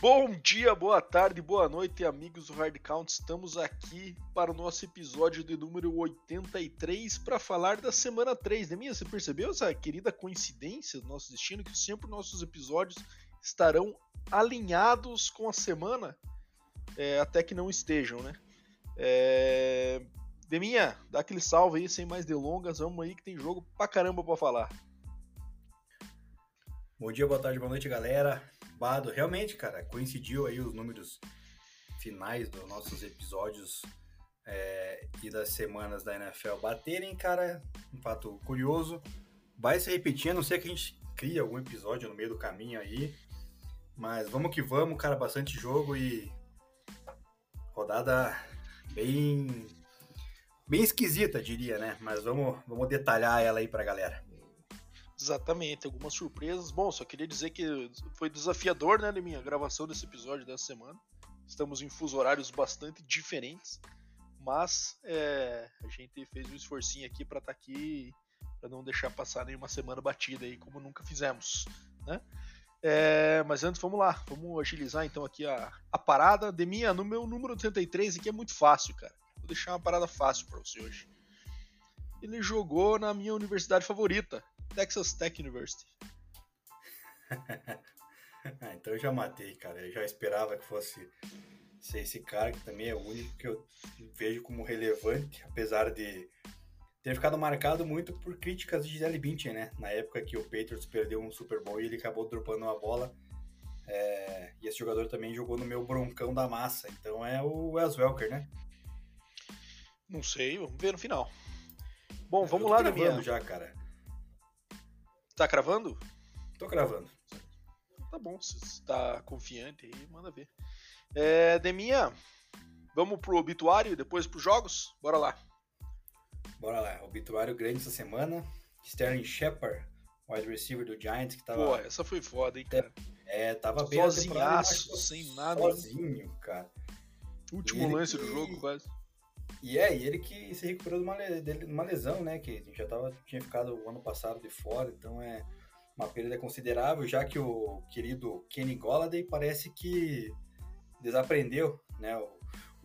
Bom dia, boa tarde, boa noite, amigos do Hard Count. Estamos aqui para o nosso episódio de número 83 para falar da semana 3. Deminha, você percebeu essa querida coincidência do nosso destino? Que sempre nossos episódios estarão alinhados com a semana, é, até que não estejam, né? É... Deminha, dá aquele salve aí, sem mais delongas. Vamos aí que tem jogo pra caramba pra falar. Bom dia, boa tarde, boa noite, galera. Bado, realmente, cara, coincidiu aí os números finais dos nossos episódios é, e das semanas da NFL baterem, cara. Um fato curioso. Vai se repetir, a não ser que a gente crie algum episódio no meio do caminho aí. Mas vamos que vamos, cara, bastante jogo e rodada bem bem esquisita, diria, né? Mas vamos, vamos detalhar ela aí pra galera. Exatamente, algumas surpresas. Bom, só queria dizer que foi desafiador, né, minha gravação desse episódio dessa semana. Estamos em fuso horários bastante diferentes, mas é, a gente fez um esforcinho aqui para estar tá aqui, para não deixar passar nenhuma semana batida aí, como nunca fizemos, né? É, mas antes, vamos lá, vamos agilizar então aqui a, a parada. De minha, no meu número 83 aqui é muito fácil, cara. Vou deixar uma parada fácil para você hoje. Ele jogou na minha universidade favorita, Texas Tech University. Ah, então eu já matei, cara. Eu já esperava que fosse ser esse cara, que também é o único que eu vejo como relevante, apesar de ter ficado marcado muito por críticas de Gisele Bündchen, né? Na época que o Patriots perdeu um Super Bowl e ele acabou dropando uma bola. É... e esse jogador também jogou no meu broncão da massa. Então é o Wes Welker, né? Não sei, vamos ver no final. Bom, vamos lá, minha. já, cara. Tá cravando? Tô cravando. Tá bom, se tá confiante aí, manda ver. É, Deminha, vamos pro obituário e depois pros jogos? Bora lá. Bora lá, obituário grande essa semana. Sterling Shepard, wide receiver do Giants, que tava. Pô, essa foi foda, hein, cara. É, tava bem Sozinhaço, sem nada. Sozinho, cara. Último lance que... do jogo, quase. E é, e ele que se recuperou de uma, de uma lesão, né? Que já tava, tinha ficado o ano passado de fora, então é uma perda considerável, já que o querido Kenny Golladay parece que desaprendeu né, o,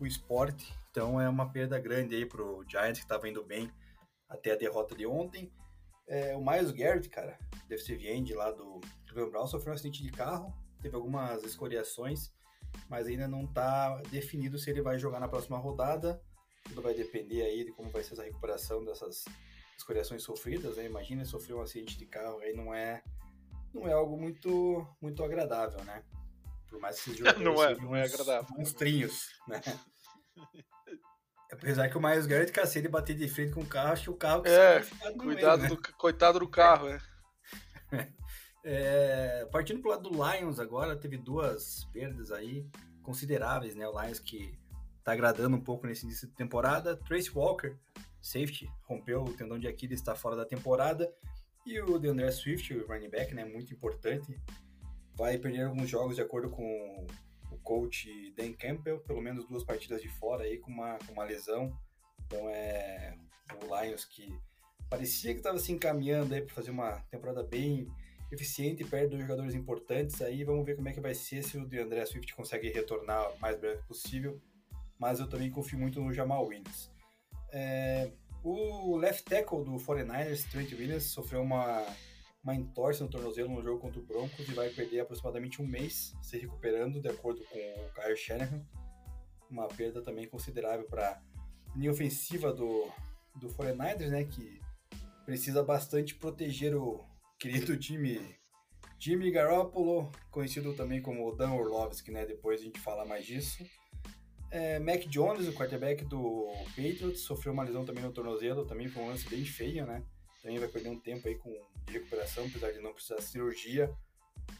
o esporte. Então é uma perda grande aí pro Giants, que estava indo bem até a derrota de ontem. É, o Miles Garrett, cara, defensive end lá do Cleveland sofreu um acidente de carro, teve algumas escoriações, mas ainda não está definido se ele vai jogar na próxima rodada. Tudo vai depender aí de como vai ser essa recuperação dessas escoriações sofridas, né? Imagina sofrer um acidente de carro, aí não é não é algo muito muito agradável, né? Por mais que seja não é, não é agradável. Monstrinhos, né? Apesar que o Miles Garrett, cara, se ele bater de frente com o carro, acho que o carro que é, cuidado meio, né? do, coitado do carro, é. é. Partindo pro lado do Lions agora, teve duas perdas aí consideráveis, né? O Lions que tá agradando um pouco nesse início de temporada. Trace Walker, safety, rompeu o tendão de Aquiles, está fora da temporada. E o DeAndre Swift, o running back, né, muito importante, vai perder alguns jogos de acordo com o coach Dan Campbell, pelo menos duas partidas de fora aí com uma, com uma lesão. Então é o Lions que parecia que estava se encaminhando aí para fazer uma temporada bem eficiente, perto dos jogadores importantes. Aí vamos ver como é que vai ser se o DeAndre Swift consegue retornar o mais breve possível mas eu também confio muito no Jamal Williams. É, o left tackle do 49ers, Trent Williams, sofreu uma, uma entorse no tornozelo no jogo contra o Broncos e vai perder aproximadamente um mês se recuperando, de acordo com o Kyle Shanahan. Uma perda também considerável para a linha ofensiva do, do 49ers, né, que precisa bastante proteger o querido time Jimmy Garoppolo, conhecido também como Dan Orlovsky, né, depois a gente fala mais disso. É, Mac Jones, o quarterback do Patriots, sofreu uma lesão também no tornozelo, também foi um lance bem feio, né? Também vai perder um tempo aí com, de recuperação, apesar de não precisar de cirurgia.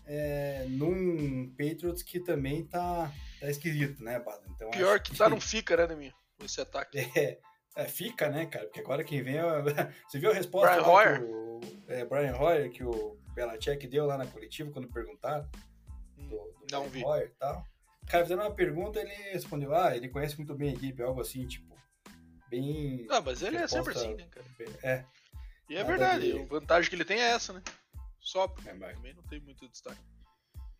É, num Patriots que também tá, tá esquisito, né, Bada? Então, Pior que, que tá, não fica, né, Nemir? Esse ataque. É, é, fica, né, cara? Porque agora quem vem. É... Você viu a resposta Brian Hoyer? O, é, Brian Hoyer, que o Belichick deu lá na coletiva quando perguntaram? Do, do não Brian vi. Hoyer e tal. O cara fizeram uma pergunta ele respondeu, ah, ele conhece muito bem a equipe, algo assim, tipo, bem... Ah, mas ele é sempre assim, né, cara? É. E é verdade, de... a vantagem que ele tem é essa, né? Só, é, mas... também não tem muito destaque.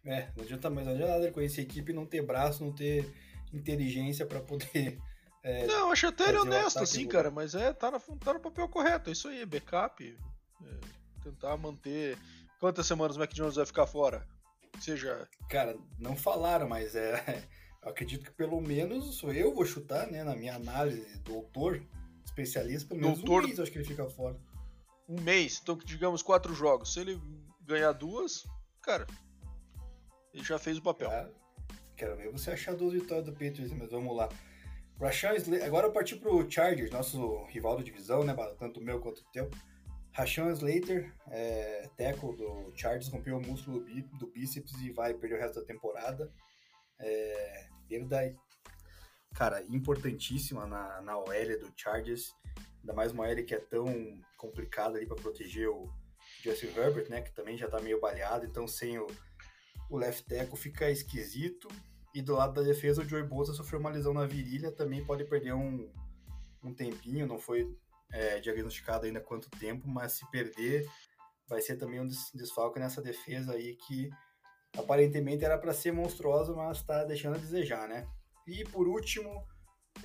É, não adianta mais, não adianta nada conhecer a equipe e não ter braço, não ter inteligência para poder. É, não, acho até ele honesto, assim, cara, mas é, tá, na, tá no papel correto, é isso aí, backup. É, tentar manter. Quantas semanas o Mac Jones vai ficar fora? Seja. Cara, não falaram, mas é. Eu acredito que pelo menos sou eu vou chutar, né? Na minha análise, doutor, especialista, pelo menos doutor... um mês acho que ele fica fora. Um mês, então digamos quatro jogos. Se ele ganhar duas, cara, ele já fez o papel. Cara, quero ver você achar duas vitórias do Patriots, mas vamos lá. Rashan Slater, agora eu parti pro Chargers, nosso rival da divisão, né? Tanto o meu quanto o teu. Rashan Slater, é, tackle do Chargers, rompeu o músculo do bíceps e vai perder o resto da temporada. É, perda, cara, importantíssima na, na OL do Chargers. Ainda mais uma OL que é tão complicada ali para proteger o Justin Herbert, né? Que também já tá meio baleado. Então, sem o, o left tackle fica esquisito. E do lado da defesa, o Joey Bosa sofreu uma lesão na virilha, também pode perder um, um tempinho, não foi é, diagnosticado ainda quanto tempo, mas se perder, vai ser também um desfalque nessa defesa aí que aparentemente era para ser monstruosa, mas está deixando a desejar, né? E por último,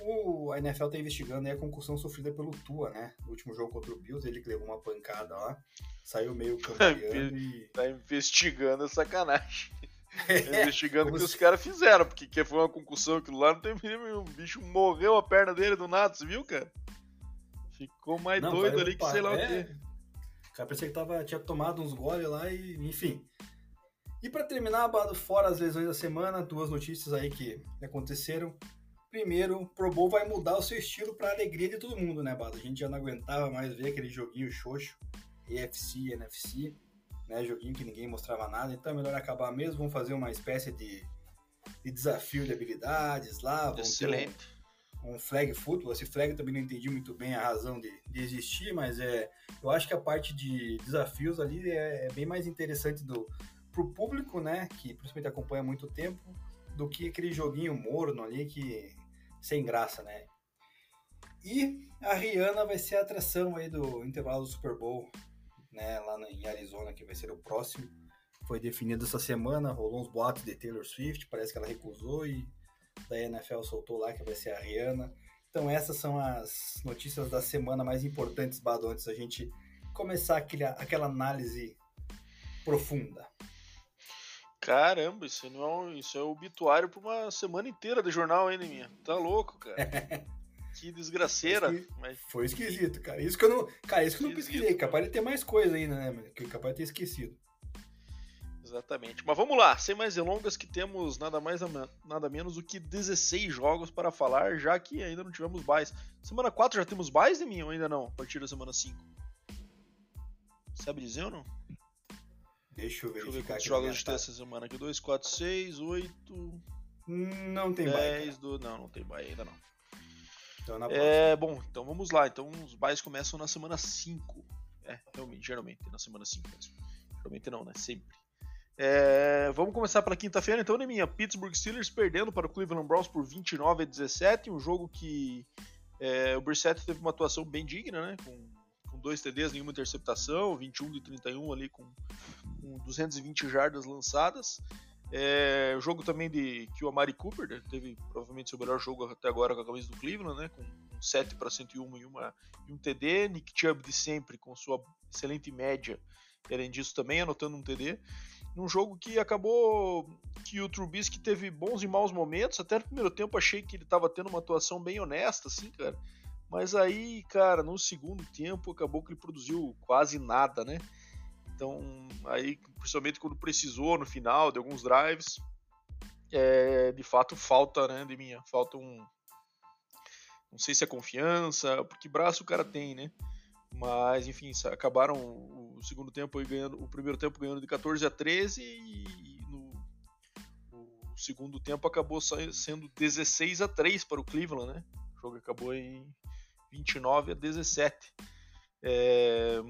o, a NFL está investigando a concussão sofrida pelo Tua, né? No último jogo contra o Bills, ele que levou uma pancada lá, saiu meio campeando e... Tá investigando a sacanagem. É, investigando o que se... os caras fizeram, porque que foi uma concussão aquilo lá, não tem mínimo, o bicho morreu a perna dele do nada, você viu, cara? Ficou mais não, doido ali que sei lá é... o quê. O cara parecia que tava, tinha tomado uns goles lá e, enfim. E para terminar, fora as lesões da semana, duas notícias aí que aconteceram. Primeiro, o Pro Bowl vai mudar o seu estilo para alegria de todo mundo, né, Bado? A gente já não aguentava mais ver aquele joguinho xoxo, EFC, NFC né? Joguinho que ninguém mostrava nada, então é melhor acabar mesmo. Vamos fazer uma espécie de, de desafio de habilidades lá. Vamos Excelente. Um, flag football. Esse flag também não entendi muito bem a razão de, de existir, mas é, eu acho que a parte de desafios ali é, é bem mais interessante do pro público, né? Que principalmente acompanha há muito tempo, do que aquele joguinho morno ali que sem graça, né? E a Rihanna vai ser a atração aí do intervalo do Super Bowl né, lá em Arizona, que vai ser o próximo. Foi definido essa semana, rolou uns boatos de Taylor Swift, parece que ela recusou e da NFL soltou lá que vai ser a Rihanna. Então essas são as notícias da semana mais importantes, Bado, antes da gente começar aquele, aquela análise profunda. Caramba, isso não é, isso é obituário para uma semana inteira de jornal, hein, minha? Tá louco, cara. Que desgraceira. Que mas... Foi esquisito, cara. Isso que eu não. Cara, isso que eu não pesquisei. Capaz de ter mais coisa ainda, né? Que capaz de ter esquecido. Exatamente. Mas vamos lá, sem mais delongas, que temos nada mais nada menos do que 16 jogos para falar, já que ainda não tivemos buys. Semana 4 já temos buys de mim ou ainda não? A partir da semana 5. Sabe dizer ou não? Deixa eu ver. Deixa eu ver quantos jogos tem essa semana aqui. 2, 4, 6, 8. Não tem 10, buy. Do... Não, não tem buy ainda não. Então, é, bom, então vamos lá. Então os buys começam na semana 5. É, realmente, geralmente, na semana 5 mesmo. Geralmente não, né? Sempre. É, vamos começar pela quinta-feira, então, né, minha? Pittsburgh Steelers perdendo para o Cleveland Browns por 29 a 17. Um jogo que é, o Brissett teve uma atuação bem digna, né? Com, com dois TDs, nenhuma interceptação, 21 de 31 ali com, com 220 jardas lançadas. É, jogo também de que o Amari Cooper né, teve provavelmente seu melhor jogo até agora com a camisa do Cleveland, né, com um 7 para 101 e, uma, e um TD. Nick Chubb de sempre com sua excelente média, além disso também anotando um TD. Num jogo que acabou que o Trubisky teve bons e maus momentos. Até no primeiro tempo achei que ele estava tendo uma atuação bem honesta, assim, cara. Mas aí, cara, no segundo tempo acabou que ele produziu quase nada, né? Então, aí, principalmente quando precisou no final de alguns drives, é, de fato falta, né, de minha, falta um, não sei se é confiança, porque braço o cara tem, né? Mas, enfim, acabaram o segundo tempo aí ganhando, o primeiro tempo ganhando de 14 a 13 e no segundo tempo acabou sendo 16 a 3 para o Cleveland, né? O jogo acabou em 29 a 17. É,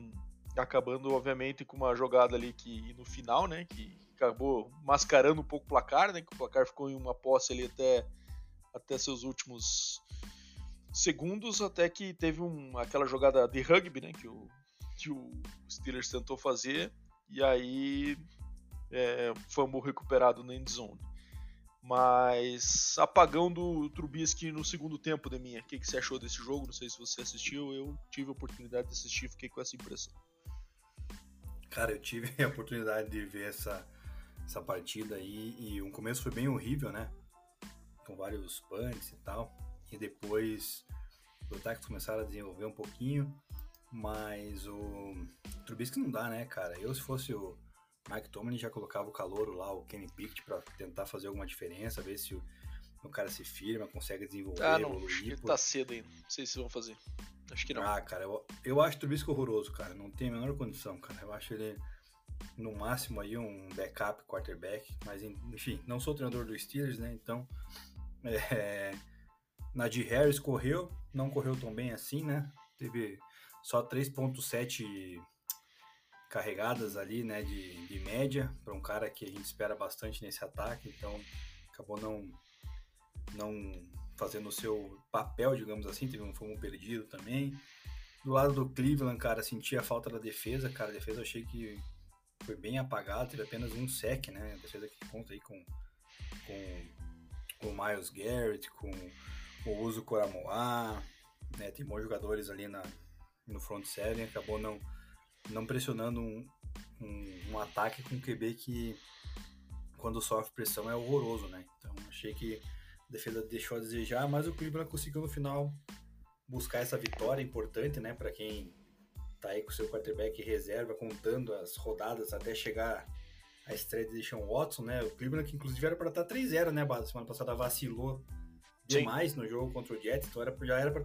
acabando obviamente com uma jogada ali que no final, né, que acabou mascarando um pouco o placar, né, que o placar ficou em uma posse ali até até seus últimos segundos, até que teve um, aquela jogada de rugby, né, que o que o Steelers tentou fazer e aí é, fumble recuperado na endzone. Mas apagão do Trubisky no segundo tempo, Deminha. O que, que você achou desse jogo? Não sei se você assistiu, eu tive a oportunidade de assistir, fiquei com essa impressão. Cara, eu tive a oportunidade de ver essa, essa partida aí e um começo foi bem horrível, né? Com vários punts e tal. E depois os ataques começaram a desenvolver um pouquinho, mas o Trubisky não dá, né, cara? Eu, se fosse o Mike Tomlin, já colocava o calor lá, o Kenny Pickett, para tentar fazer alguma diferença, ver se o, o, cara se firma, consegue desenvolver, ah, não, evoluir. Acho tá cedo ainda. Não sei se vão fazer. Acho que não. Ah, cara, eu, eu acho o Trubisky horroroso, cara. Não tem a menor condição, cara. Eu acho ele, no máximo, aí um backup quarterback. Mas, enfim, não sou treinador do Steelers, né? Então, é, Nadir Harris correu, não correu tão bem assim, né? Teve só 3.7 carregadas ali, né, de, de média para um cara que a gente espera bastante nesse ataque, então acabou não não fazendo o seu papel, digamos assim, teve um fomo perdido também. Do lado do Cleveland, cara, senti a falta da defesa, cara, a defesa eu achei que foi bem apagada, teve apenas um sec, né, a defesa que conta aí com com o Miles Garrett, com o Uso Coramoa, né, tem bons jogadores ali na, no front seven, acabou não, não pressionando um, um, um, ataque com QB que quando sofre pressão é horroroso, né? Então achei que a defesa deixou a desejar, mas o Cleveland conseguiu no final buscar essa vitória importante, né, para quem tá aí com seu quarterback reserva, contando as rodadas até chegar a estreia de Deshaun Watson, né? O Cleveland que inclusive era para estar 3-0, né, Semana passada vacilou demais Sim. no jogo contra o Jets, então era, já era para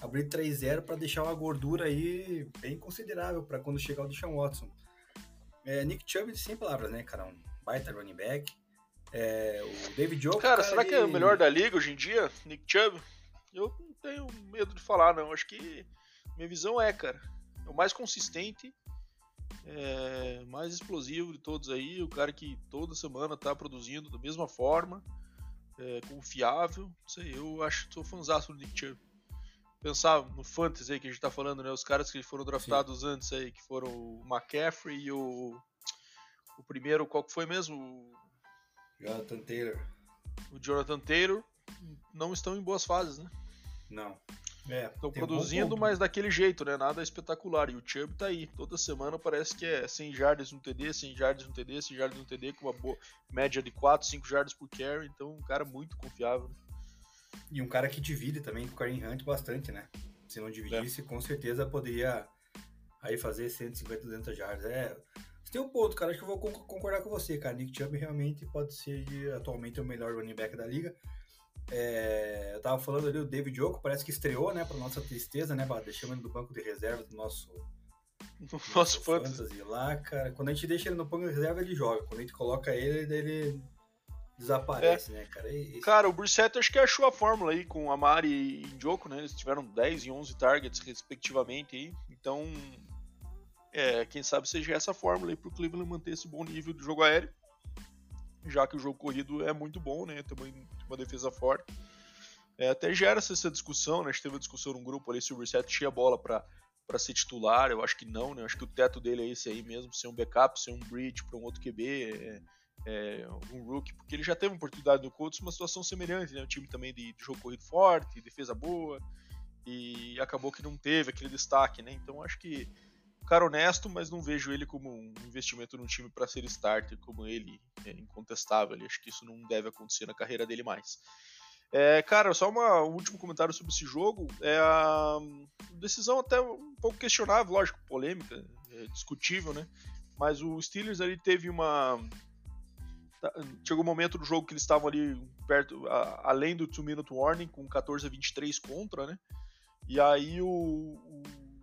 abrir 3-0 para deixar uma gordura aí bem considerável para quando chegar o Deshaun Watson. É, Nick Chubb, sem palavras, né, cara? Um baita running back. É, o David Jones. Cara, cara, será ele... que é o melhor da liga hoje em dia, Nick Chubb? Eu não tenho medo de falar, não. Acho que minha visão é, cara, é o mais consistente, é, mais explosivo de todos aí, o cara que toda semana tá produzindo da mesma forma, é, confiável. Não sei, eu acho que sou fãzão do Nick Chubb pensar no fantasy aí que a gente tá falando, né? Os caras que foram draftados Sim. antes aí, que foram o McCaffrey e o. O primeiro, qual que foi mesmo? Jonathan Taylor. O Jonathan Taylor não estão em boas fases, né? Não. É, Estão produzindo, um mas daquele jeito, né? Nada espetacular. E o Chubb tá aí. Toda semana parece que é 100 jardas no TD, 100 jardas no TD, 100 jardas no TD, com uma boa média de 4, 5 jardas por carry. Então, um cara muito confiável. Né? E um cara que divide também com o Karim Hunt bastante, né? Se não dividisse, é. com certeza poderia aí fazer 150, 200 jardas. É, você tem um ponto, cara, acho que eu vou concordar com você, cara. Nick Chubb realmente pode ser atualmente o melhor running back da liga. É, eu tava falando ali, o David Oko parece que estreou, né, pra nossa tristeza, né, deixamos ele no banco de reserva do nosso no nosso fantasy. fantasy lá, cara. Quando a gente deixa ele no banco de reserva, ele joga. Quando a gente coloca ele, ele desaparece, é. né, cara? E, cara, o Brissette acho que achou a fórmula aí com a Mari e Joko, né? Eles tiveram 10 e 11 targets, respectivamente, aí. Então, é, quem sabe seja essa fórmula aí pro Cleveland manter esse bom nível de jogo aéreo. Já que o jogo corrido é muito bom, né? Tem uma, defesa forte. É, até gera essa discussão, né? A gente teve uma discussão num grupo ali se o Brissette tinha bola para ser titular, eu acho que não, né? Eu acho que o teto dele é esse aí mesmo, ser um backup, ser um bridge para um outro QB. É, é, um rookie, porque ele já teve uma oportunidade no Colts, uma situação semelhante, né? Um time também de, de jogo corrido forte, defesa boa, e acabou que não teve aquele destaque, né? Então acho que cara honesto, mas não vejo ele como um investimento num time para ser starter, como ele é incontestável. Acho que isso não deve acontecer na carreira dele mais. É, cara, só uma, um último comentário sobre esse jogo. É a decisão até um pouco questionável, lógico, polêmica, é discutível, né? Mas o Steelers ali teve uma Tá, chegou um momento do jogo que eles estavam ali perto, a, além do 2 minute warning, com 14 a 23 contra, né? E aí o, o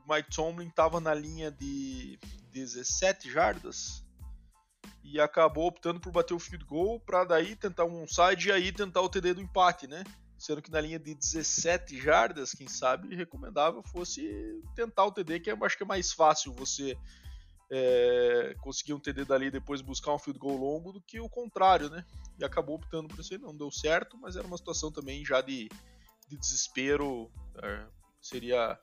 Mike Tomlin estava na linha de 17 jardas e acabou optando por bater o field goal para daí tentar um side e aí tentar o TD do empate, né? Sendo que na linha de 17 jardas, quem sabe, recomendável fosse tentar o TD, que eu acho que é mais fácil você é, conseguir um TD dali e depois buscar um field goal longo do que o contrário, né? E acabou optando por isso aí, não deu certo, mas era uma situação também já de, de desespero, é, seria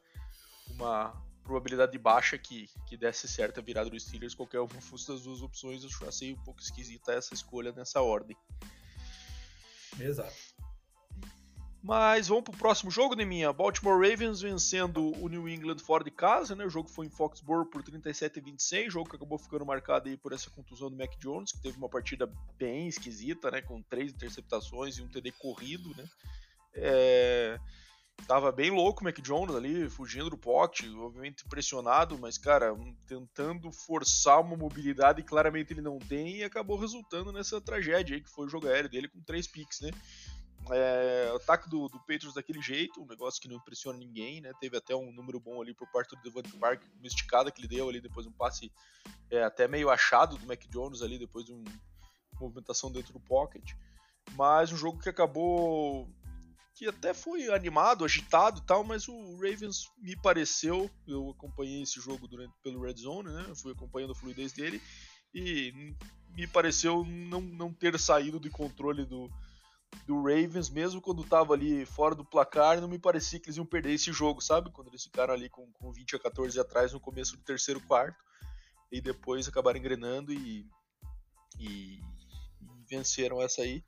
uma, probabilidade baixa que, que desse certo a virada dos Steelers, qualquer uma fosse das duas opções, eu achei um pouco esquisita essa escolha nessa ordem. Exato. Mas vamos pro próximo jogo, Neminha. Baltimore Ravens vencendo o New England fora de casa, né? O jogo foi em Foxborough por 37 a 26, jogo que acabou ficando marcado aí por essa contusão do Mac Jones, que teve uma partida bem esquisita, né? Com três interceptações e um TD corrido, né? É... Tava bem louco o Mac Jones ali, fugindo do pocket, obviamente pressionado, mas, cara, tentando forçar uma mobilidade que claramente ele não tem e acabou resultando nessa tragédia aí, que foi o jogo aéreo dele com três picks, né? É, ataque do, do Patriots daquele jeito, um negócio que não impressiona ninguém, né? Teve até um número bom ali por parte do Devante Park, uma esticada que ele deu ali, depois um passe é, até meio achado do Mac Jones ali, depois de uma movimentação dentro do pocket. Mas um jogo que acabou que até foi animado, agitado tal, mas o Ravens me pareceu, eu acompanhei esse jogo durante pelo Red Zone, né? Fui acompanhando a fluidez dele e me pareceu não, não ter saído do controle do, do Ravens, mesmo quando estava ali fora do placar, não me parecia que eles iam perder esse jogo, sabe? Quando eles ficaram ali com, com 20 a 14 atrás no começo do terceiro quarto e depois acabaram engrenando e, e, e venceram essa aí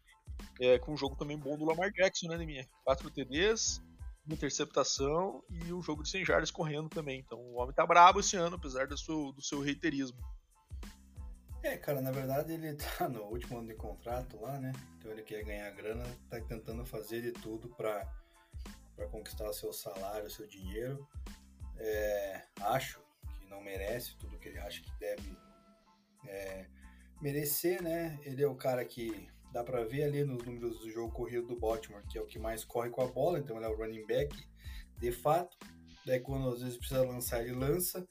é, com um jogo também bom do Lamar Jackson, né, minha? Quatro TDs, uma interceptação e um jogo de 100 jardas correndo também. Então o homem tá brabo esse ano, apesar do seu, do seu reiterismo. É, cara, na verdade ele tá no último ano de contrato lá, né? Então ele quer ganhar grana, tá tentando fazer de tudo para conquistar seu salário, seu dinheiro. É, acho que não merece tudo que ele acha que deve é, merecer, né? Ele é o cara que Dá para ver ali nos números do jogo corrido do Baltimore, que é o que mais corre com a bola, então ele é o running back de fato. Daí quando às vezes precisa lançar, ele lança.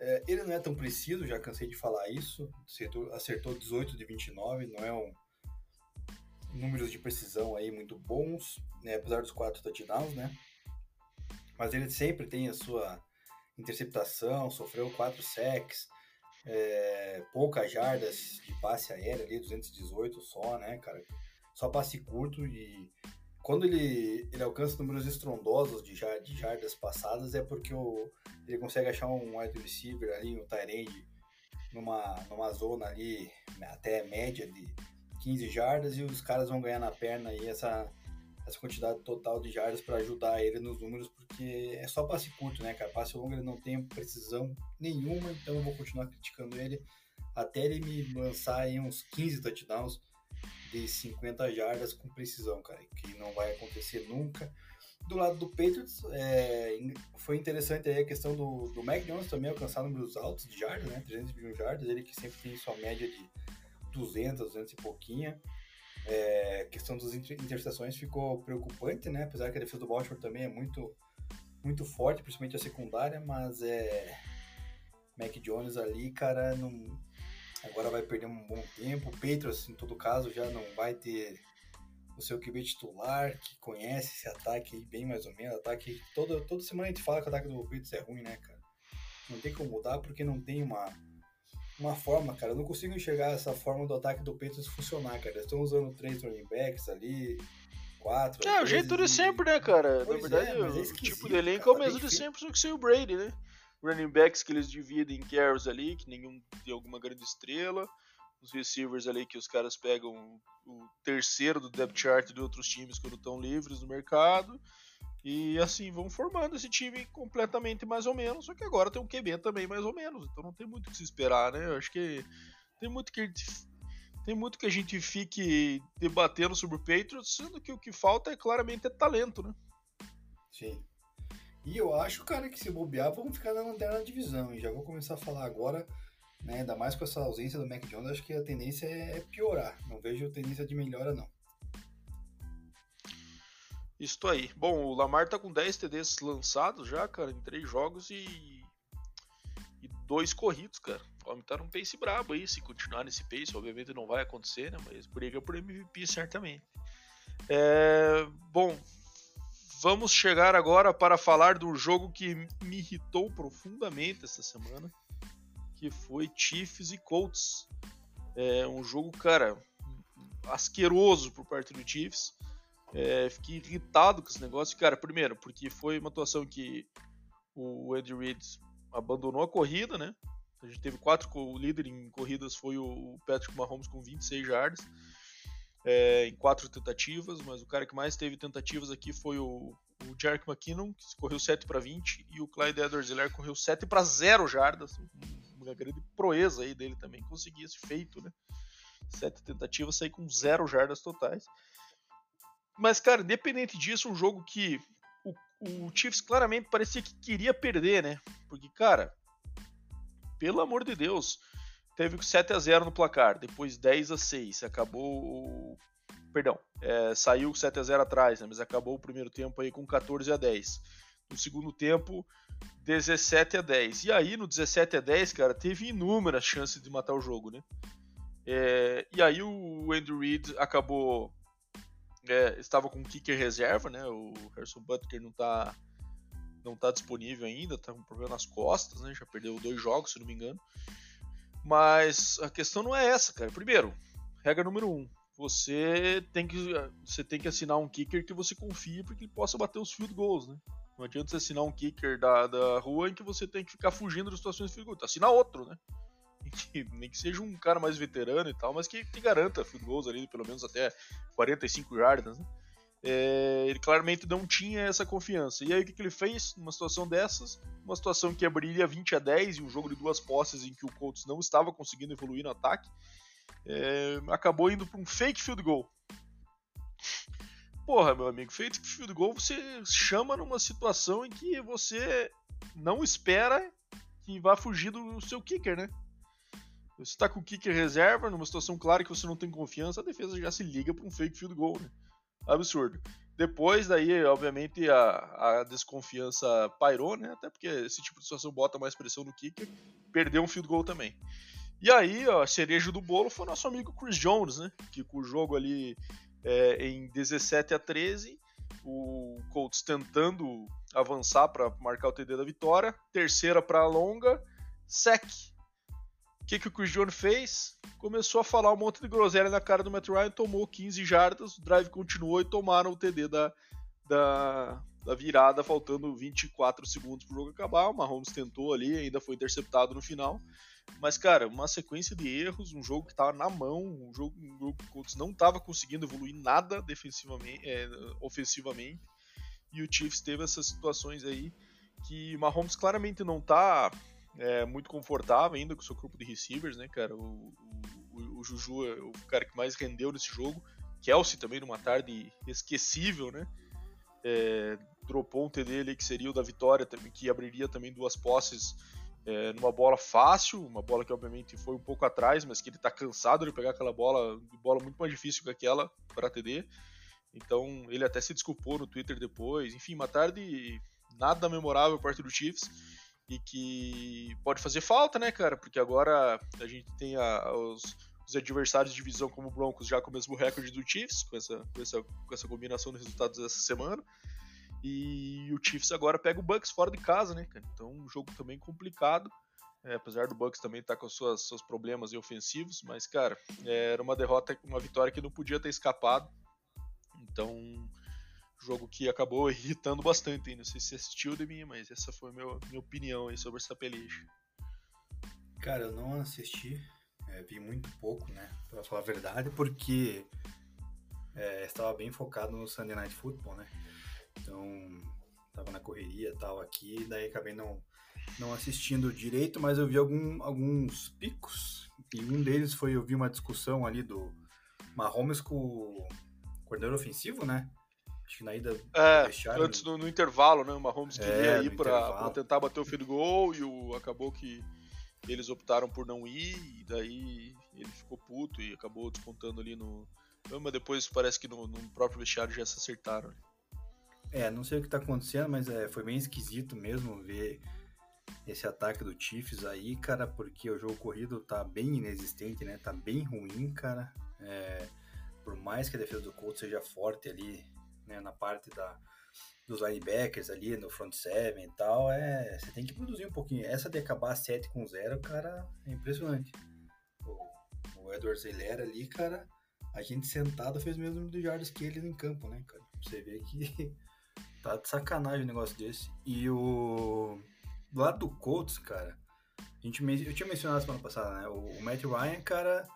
É, ele não é tão preciso, já cansei de falar isso. Acertou, acertou 18 de 29, não é um números de precisão aí muito bons, né, apesar dos quatro touchdowns, né? Mas ele sempre tem a sua interceptação, sofreu quatro sacks, é, poucas jardas de passe aéreo ali, 218 só, né, cara? Só passe curto e quando ele, ele alcança números estrondosos de, de jardas passadas é porque o, ele consegue achar um wide receiver ali, um tight end, numa, numa zona ali até média de 15 jardas e os caras vão ganhar na perna aí essa, essa quantidade total de jardas para ajudar ele nos números, porque é só passe curto, né, cara? Passe longo ele não tem precisão nenhuma, então eu vou continuar criticando ele até ele me lançar aí uns 15 touchdowns de 50 jardas com precisão, cara, que não vai acontecer nunca. Do lado do Patriots, é, foi interessante a questão do, do Mac Jones também alcançar números altos de jardas, né? 321 jardas, ele que sempre tem sua média de 200, 200 e pouquinha. É, a questão das interseções ficou preocupante, né? Apesar que a defesa do Baltimore também é muito, muito forte, principalmente a secundária, mas é. Mac Jones ali, cara, não, agora vai perder um bom tempo. O Patriots, em todo caso, já não vai ter o seu QB titular, que conhece esse ataque aí bem mais ou menos. Ataque, toda, toda semana a gente fala que o ataque do Patriots é ruim, né, cara? Não tem como mudar porque não tem uma uma forma, cara. Eu não consigo enxergar essa forma do ataque do Patriots funcionar, cara. Eles estão usando três running backs ali, quatro. É, o jeito de sempre, né, cara? Pois Na verdade, é, é o tipo de elenco é o mesmo de sempre, só que sem o Brady, né? Running backs que eles dividem em carries ali, que nenhum tem alguma grande estrela. Os receivers ali que os caras pegam o terceiro do depth chart de outros times quando estão livres no mercado. E assim, vão formando esse time completamente mais ou menos, só que agora tem um QB também mais ou menos, então não tem muito o que se esperar, né? Eu acho que tem muito que tem muito que a gente fique debatendo sobre o Patriots, sendo que o que falta é claramente é talento, né? Sim. E eu acho, cara, que se bobear, vamos ficar na lanterna da divisão. E já vou começar a falar agora, né? Ainda mais com essa ausência do Mac Jones, acho que a tendência é piorar. Não vejo tendência de melhora, não. Isso aí. Bom, o Lamar tá com 10 TDs lançados já, cara, em 3 jogos e. e dois corridos, cara. O homem tá num pace brabo aí. Se continuar nesse pace, obviamente não vai acontecer, né? Mas briga por MVP certamente. É... Bom, vamos chegar agora para falar do jogo que me irritou profundamente essa semana, que foi Chiefs e Colts. É um jogo, cara, asqueroso por parte do Chiefs. É, fiquei irritado com esse negócio, cara. Primeiro, porque foi uma atuação que o Andy Reid abandonou a corrida, né? A gente teve quatro, o líder em corridas foi o Patrick Mahomes com 26 jardas é, em quatro tentativas, mas o cara que mais teve tentativas aqui foi o, o Jarek McKinnon, que correu 7 para 20, e o Clyde Edwards-Helaire correu 7 para 0 jardas, uma grande proeza aí dele também, conseguir esse feito, né? Sete tentativas, sair com 0 jardas totais. Mas, cara, independente disso, um jogo que o, o Chiefs claramente parecia que queria perder, né? Porque, cara, pelo amor de Deus, teve 7 a 0 no placar, depois 10 a 6, acabou perdão, é, saiu 7 a 0 atrás, né, mas acabou o primeiro tempo aí com 14 a 10. No segundo tempo, 17 a 10. E aí no 17 a 10, cara, teve inúmeras chances de matar o jogo, né? É, e aí o Andrew Reid acabou é, estava com kicker reserva, né? O Harrison Butker não tá não tá disponível ainda, tá com um problema nas costas, né? Já perdeu dois jogos, se não me engano. Mas a questão não é essa, cara. Primeiro, regra número um, você tem que você tem que assinar um kicker que você confie para que ele possa bater os field goals, né? Não adianta você assinar um kicker da, da rua em que você tem que ficar fugindo de situações de field goal. Assina outro, né? Que, nem que seja um cara mais veterano e tal, mas que, que garanta field goals ali, pelo menos até 45 yardas, né? É, ele claramente não tinha essa confiança. E aí o que, que, ele fez numa situação dessas? Uma situação que abriria 20 a 10 e um jogo de duas posses em que o Colts não estava conseguindo evoluir no ataque, é, acabou indo para um fake field goal. Porra, meu amigo, fake field goal você chama numa situação em que você não espera que vá fugir do seu kicker, né? Você está com o kicker reserva, numa situação clara que você não tem confiança, a defesa já se liga para um fake field goal, né? absurdo. Depois daí, obviamente, a, a, desconfiança pairou, né? Até porque esse tipo de situação bota mais pressão no kicker. Perdeu um field goal também. E aí, ó, cereja do bolo foi nosso amigo Chris Jones, né? Que com o jogo ali é, em 17 a 13, o Colts tentando avançar para marcar o TD da vitória. Terceira para a longa, sec. Que, que o Chris Jones fez? começou a falar um monte de groselha na cara do Matt Ryan, tomou 15 jardas, o drive continuou e tomaram o TD da, da, da virada, faltando 24 segundos para o jogo acabar. O Mahomes tentou ali, ainda foi interceptado no final. Mas, cara, uma sequência de erros, um jogo que estava na mão, um jogo, um jogo que o Colts não estava conseguindo evoluir nada defensivamente, é, ofensivamente. E o Chiefs teve essas situações aí que o Mahomes claramente não está é, muito confortável ainda com o seu grupo de receivers, né, cara? O, o, o, Juju é o cara que mais rendeu nesse jogo. Kelsey também numa tarde esquecível, né? É, dropou um TD ali que seria o da vitória, que abriria também duas posses é, numa bola fácil, uma bola que obviamente foi um pouco atrás, mas que ele está cansado de pegar aquela bola, bola muito mais difícil que aquela para TD. Então ele até se desculpou no Twitter depois. Enfim, uma tarde nada memorável parte do Chiefs e que pode fazer falta, né, cara? Porque agora a gente tem a, os, os, adversários de divisão como o Broncos já com o mesmo recorde do Chiefs, com essa, com essa, com essa combinação de resultados dessa semana. E o Chiefs agora pega o Bucks fora de casa, né, cara? Então, um jogo também complicado. É, apesar do Bucks também estar tá com seus, problemas ofensivos, mas, cara, era uma derrota, uma vitória que não podia ter escapado. Então, jogo que acabou irritando bastante. Não sei se você assistiu de mim, mas essa foi a minha, opinião aí sobre essa peleja. Cara, eu não assisti, é, vi muito pouco, né? Pra falar a verdade, porque é, estava bem focado no Sunday Night Football, né? Então, tava na correria tal aqui, daí acabei não, não assistindo direito, mas eu vi algum, alguns picos. E um deles foi, eu vi uma discussão ali do Mahomes com o coordenador ofensivo, né? Acho que na ida é, antes no, no, intervalo, né? O Mahomes é, queria ir para tentar bater o field goal e o, acabou que eles optaram por não ir e daí ele ficou puto e acabou descontando ali no. Mas depois parece que no, no próprio vestiário já se acertaram. É, não sei o que tá acontecendo, mas é, foi bem esquisito mesmo ver esse ataque do Chiefs aí, cara, porque o jogo corrido tá bem inexistente, né? Tá bem ruim, cara. É, por mais que a defesa do Colts seja forte ali, né, na parte da, dos linebackers ali, no front seven e tal, é, você tem que produzir um pouquinho. Essa de acabar 7 com 0, cara, é impressionante. O, o Edwards Hilera ali, cara, a gente sentado fez o mesmo de jardas que ele em campo, né, cara? Você vê que tá de sacanagem um negócio desse. E o do lado do Colts, cara, a gente, eu tinha mencionado semana passada, né? O, o Matt Ryan, cara,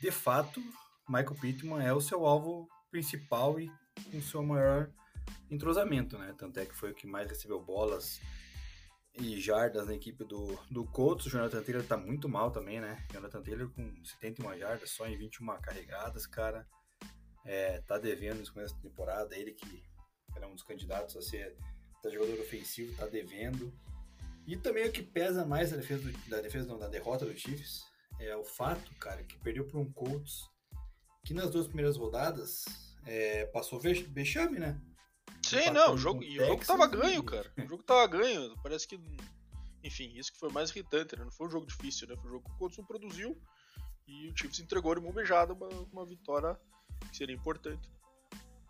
de fato, Michael Pittman é o seu alvo principal e com seu maior entrosamento, né? Tanto é que foi o que mais recebeu bolas e jardas na equipe do, do Colts. O Jonathan Taylor tá muito mal também, né? Jonathan Taylor com 71 jardas, só em 21 carregadas, cara. É, tá devendo nesse começo da temporada. Ele que era um dos candidatos a ser tá jogador ofensivo, tá devendo. E também o que pesa mais da defesa, do, da, defesa não, da derrota do Chiefs é o fato, cara, que perdeu para um Colts que nas duas primeiras rodadas é, passou vexame, né? Sim, não, o jogo, e o jogo tava ganho, cara. O jogo tava ganho. Parece que. Enfim, isso que foi mais irritante, né? Não foi um jogo difícil, né? Foi um jogo que o Colts produziu. E o Chiefs entregou de mão beijada uma, uma vitória que seria importante.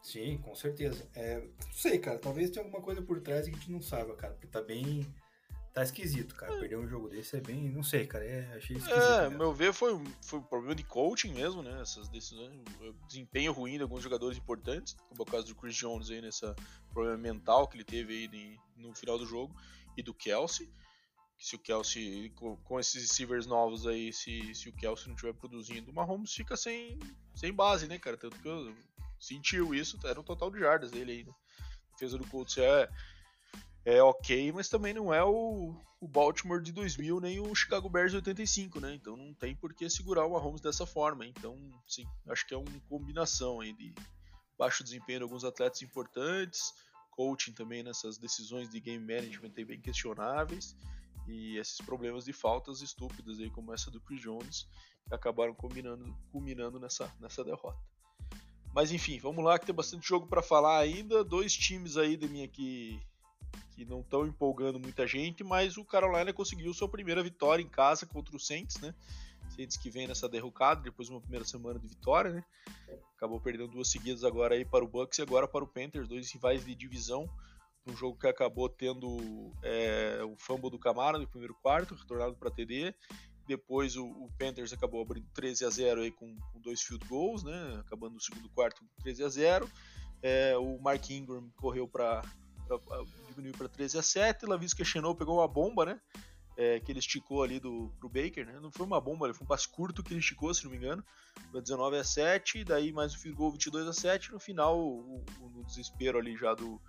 Sim, com certeza. É, não sei, cara. Talvez tenha alguma coisa por trás que a gente não saiba, cara. Porque tá bem tá esquisito, cara. É. Perder um jogo desse é bem. Não sei, cara. É, achei esquisito. É, meu ver foi, foi um problema de coaching mesmo, né? Essas decisões. Desempenho ruim de alguns jogadores importantes, como é o caso do Chris Jones aí, nessa problema mental que ele teve aí de, no final do jogo, e do Kelsey. Se o Kelsey, com, com esses receivers novos aí, se, se o Kelsey não estiver produzindo, o Mahomes fica sem, sem base, né, cara? Tanto que eu sentiu isso, era um total de jardas dele aí, né? Defesa do Colts é é ok, mas também não é o, o Baltimore de 2000 nem o Chicago Bears de 85, né? Então não tem por que segurar o Mahomes dessa forma. Então, sim, acho que é uma combinação aí de baixo desempenho de alguns atletas importantes, coaching também nessas decisões de game management bem questionáveis e esses problemas de faltas estúpidas aí como essa do Chris Jones que acabaram combinando, culminando nessa, nessa derrota. Mas enfim, vamos lá que tem bastante jogo para falar ainda. Dois times aí de minha que que não estão empolgando muita gente, mas o Carolina conseguiu sua primeira vitória em casa contra o Saints, né? Saints que vem nessa derrocada depois de uma primeira semana de vitória, né? Acabou perdendo duas seguidas agora aí para o Bucks e agora para o Panthers, dois rivais de divisão. Um jogo que acabou tendo é, o fumble do Camara no primeiro quarto, retornado para TD. Depois o, o, Panthers acabou abrindo 13 a 0 aí com, com dois field goals, né? Acabando o segundo quarto 13 a 0. É, o Mark Ingram correu para diminuiu para 13 a 7. Lavisca Chenou pegou uma bomba, né? É, que ele esticou ali do, pro Baker, né? Não foi uma bomba, foi um passe curto que ele esticou, se não me engano, para 19 a 7, daí mais o field goal 22 a 7, no final, o, o, no desespero ali já do,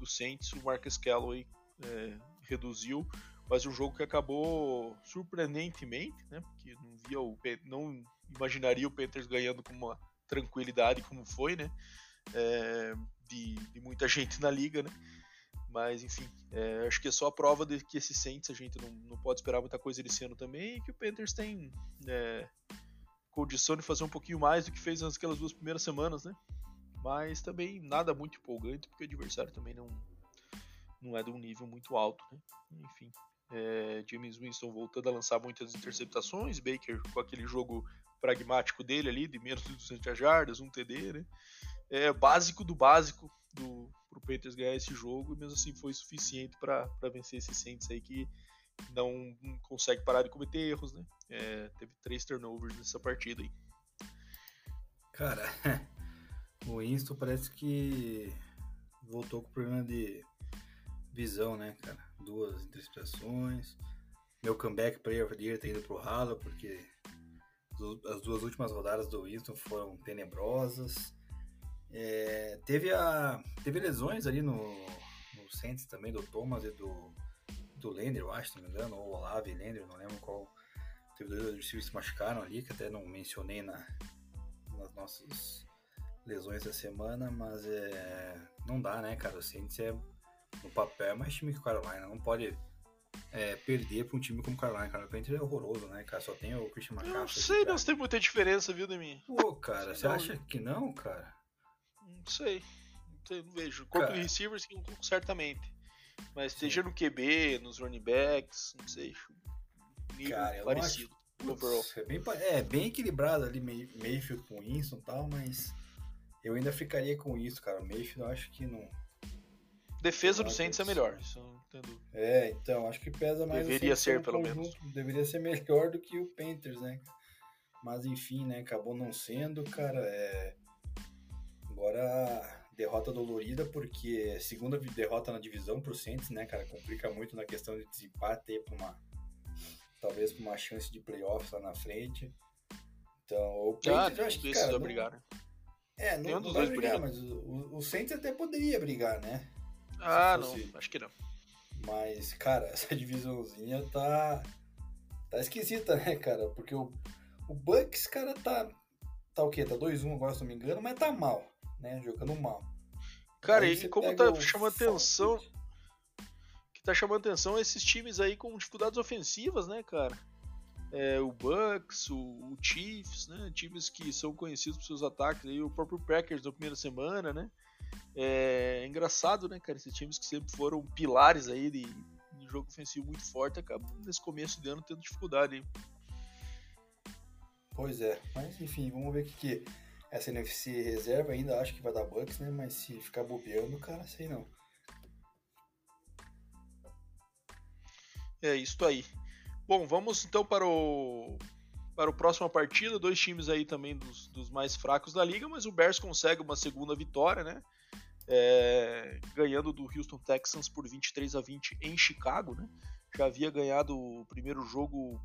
do Saints, o Marcus Calloway é, reduziu, mas um jogo que acabou surpreendentemente, né? Porque não via o não imaginaria o Panthers ganhando com uma tranquilidade como foi, né? É, de, de muita gente na liga, né? Mas, enfim, é, acho que é só a prova de que esse Saints a gente não, não pode esperar muita coisa esse ano também e que o Panthers tem é, condição de fazer um pouquinho mais do que fez naquelas duas primeiras semanas, né? Mas também nada muito empolgante, porque o adversário também não, não é de um nível muito alto, né? Enfim, é, James Winston voltando a lançar muitas interceptações, Baker com aquele jogo pragmático dele ali, de menos de 200 jardas, um TD, né? É básico do básico do, pro Panthers ganhar esse jogo, e mesmo assim foi suficiente para vencer esse Saints aí que não, consegue parar de cometer erros, né? É, teve três turnovers nessa partida aí. Cara, o Winston parece que voltou com problema de visão, né, cara? Duas interceptações. Meu comeback player of the year tá indo pro ralo, porque as duas últimas rodadas do Winston foram tenebrosas. É, teve, a, teve lesões ali no, no Saints também, do Thomas e do, do Lender, eu acho, se não me engano, ou Olave e Lender, não lembro qual. Teve dois adversários que se machucaram ali, que até não mencionei na, nas nossas lesões da semana, mas é, não dá, né, cara? O Saints é, no papel, é mais time que o Carolina, não pode é, perder para um time como o Carolina. Cara, o Panthers é horroroso, né, cara? Só tem o Christian McCaffrey. Não sei, não tem muita diferença, viu, Demi? Pô, cara, você acha que não, cara? Não sei. Não, não vejo. Corpo Cara. de receivers, certamente. Mas seja no QB, nos running backs, não sei. Nível Cara, parecido. Acho... É bem, é bem equilibrado ali, Mayfield com Winston e tal, mas eu ainda ficaria com isso, cara. Mayfield eu acho que não. Defesa do Saints é melhor, isso entendo. É, então, acho que pesa mais. Deveria ser, pelo conjunto, menos. Deveria ser melhor do que o Panthers, né? Mas enfim, né? Acabou não sendo, cara. É... Agora derrota dolorida, porque segunda derrota na divisão pro Saints, né, cara, complica muito na questão de desempate para uma talvez para uma chance de playoffs lá na frente. Então, o Patriots ah, eu acho que cara, brigar, né? É, não, não vai brigar, mas o, o Saints até poderia brigar, né? Ah, fosse... não, acho que não. Mas, cara, essa divisãozinha tá tá esquisita, né, cara? Porque o, o Bucks, cara, tá tá o quê? Tá 2-1 agora, se não me engano, mas tá mal né? Jogando mal. Cara, e como tá chamando atenção. Que tá chamando atenção esses times aí com dificuldades ofensivas, né, cara? É, o Bucks, o, o, Chiefs, né? Times que são conhecidos por seus ataques, aí, o próprio Packers na primeira semana, né? É, é engraçado, né, cara? Esses times que sempre foram pilares aí de, de jogo ofensivo muito forte acabam nesse começo de ano tendo dificuldade. Hein? Pois é, mas enfim, vamos ver o que, que essa NFC reserva ainda acho que vai dar Bucks, né? Mas se ficar bobeando, cara, sei não. É isso aí. Bom, vamos então para o para a próxima partida. Dois times aí também dos, dos mais fracos da liga, mas o Bears consegue uma segunda vitória, né? É, ganhando do Houston Texans por 23 a 20 em Chicago, né? Já havia ganhado o primeiro jogo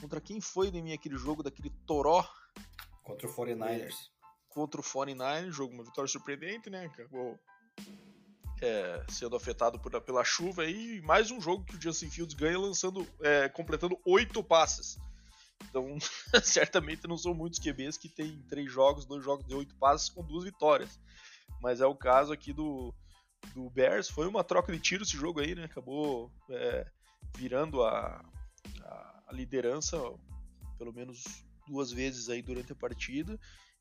contra quem foi em mim aquele jogo daquele Toró contra o 49ers contra o 49 jogo uma vitória surpreendente, né? Acabou é, sendo afetado por, pela chuva e mais um jogo que o Justin Fields ganha lançando, é, completando oito passes. Então, certamente não são muitos QBs que tem três jogos, dois jogos de oito passes com duas vitórias. Mas é o caso aqui do, do Bears. Foi uma troca de tiro esse jogo aí, né? Acabou é, virando a, a, liderança pelo menos duas vezes aí durante a partida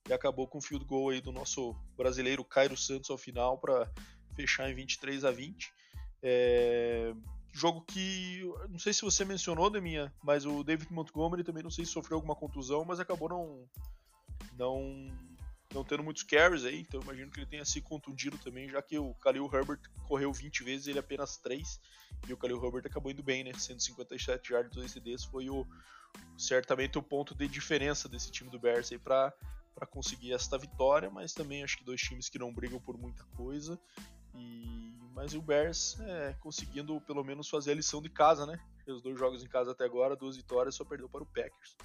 e acabou com o field goal aí do nosso brasileiro Cairo Santos ao final para fechar em 23 a 20. É, jogo que não sei se você mencionou, Deminha, mas o David Montgomery também não sei se sofreu alguma contusão, mas acabou não não não tendo muitos carries aí, então imagino que ele tenha se contundido também, já que o Khalil Herbert correu 20 vezes, ele apenas 3, e o Khalil Herbert acabou indo bem, né? 157 yards, 2 CDs, foi o certamente o ponto de diferença desse time do Bears aí para para conseguir esta vitória, mas também acho que dois times que não brigam por muita coisa. E mas o Bears é, conseguindo pelo menos fazer a lição de casa, né? Os dois jogos em casa até agora, duas vitórias, só perdeu para o Packers.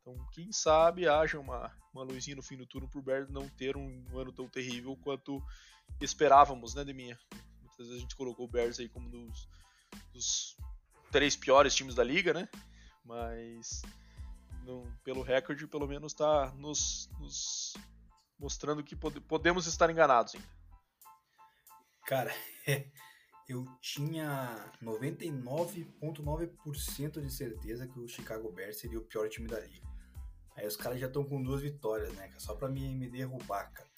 Então, quem sabe haja uma, uma luzinha no fim do turno para o Bears não ter um ano tão terrível quanto esperávamos, né, Deminha? Muitas vezes a gente colocou o Bears aí como dos, dos três piores times da liga, né? Mas no, pelo recorde, pelo menos está nos, nos, mostrando que pod podemos estar enganados ainda. Cara, eu tinha 99,9% de certeza que o Chicago Bears seria o pior time da liga. Aí os caras já estão com duas vitórias, né? Só para me, me derrubar, cara.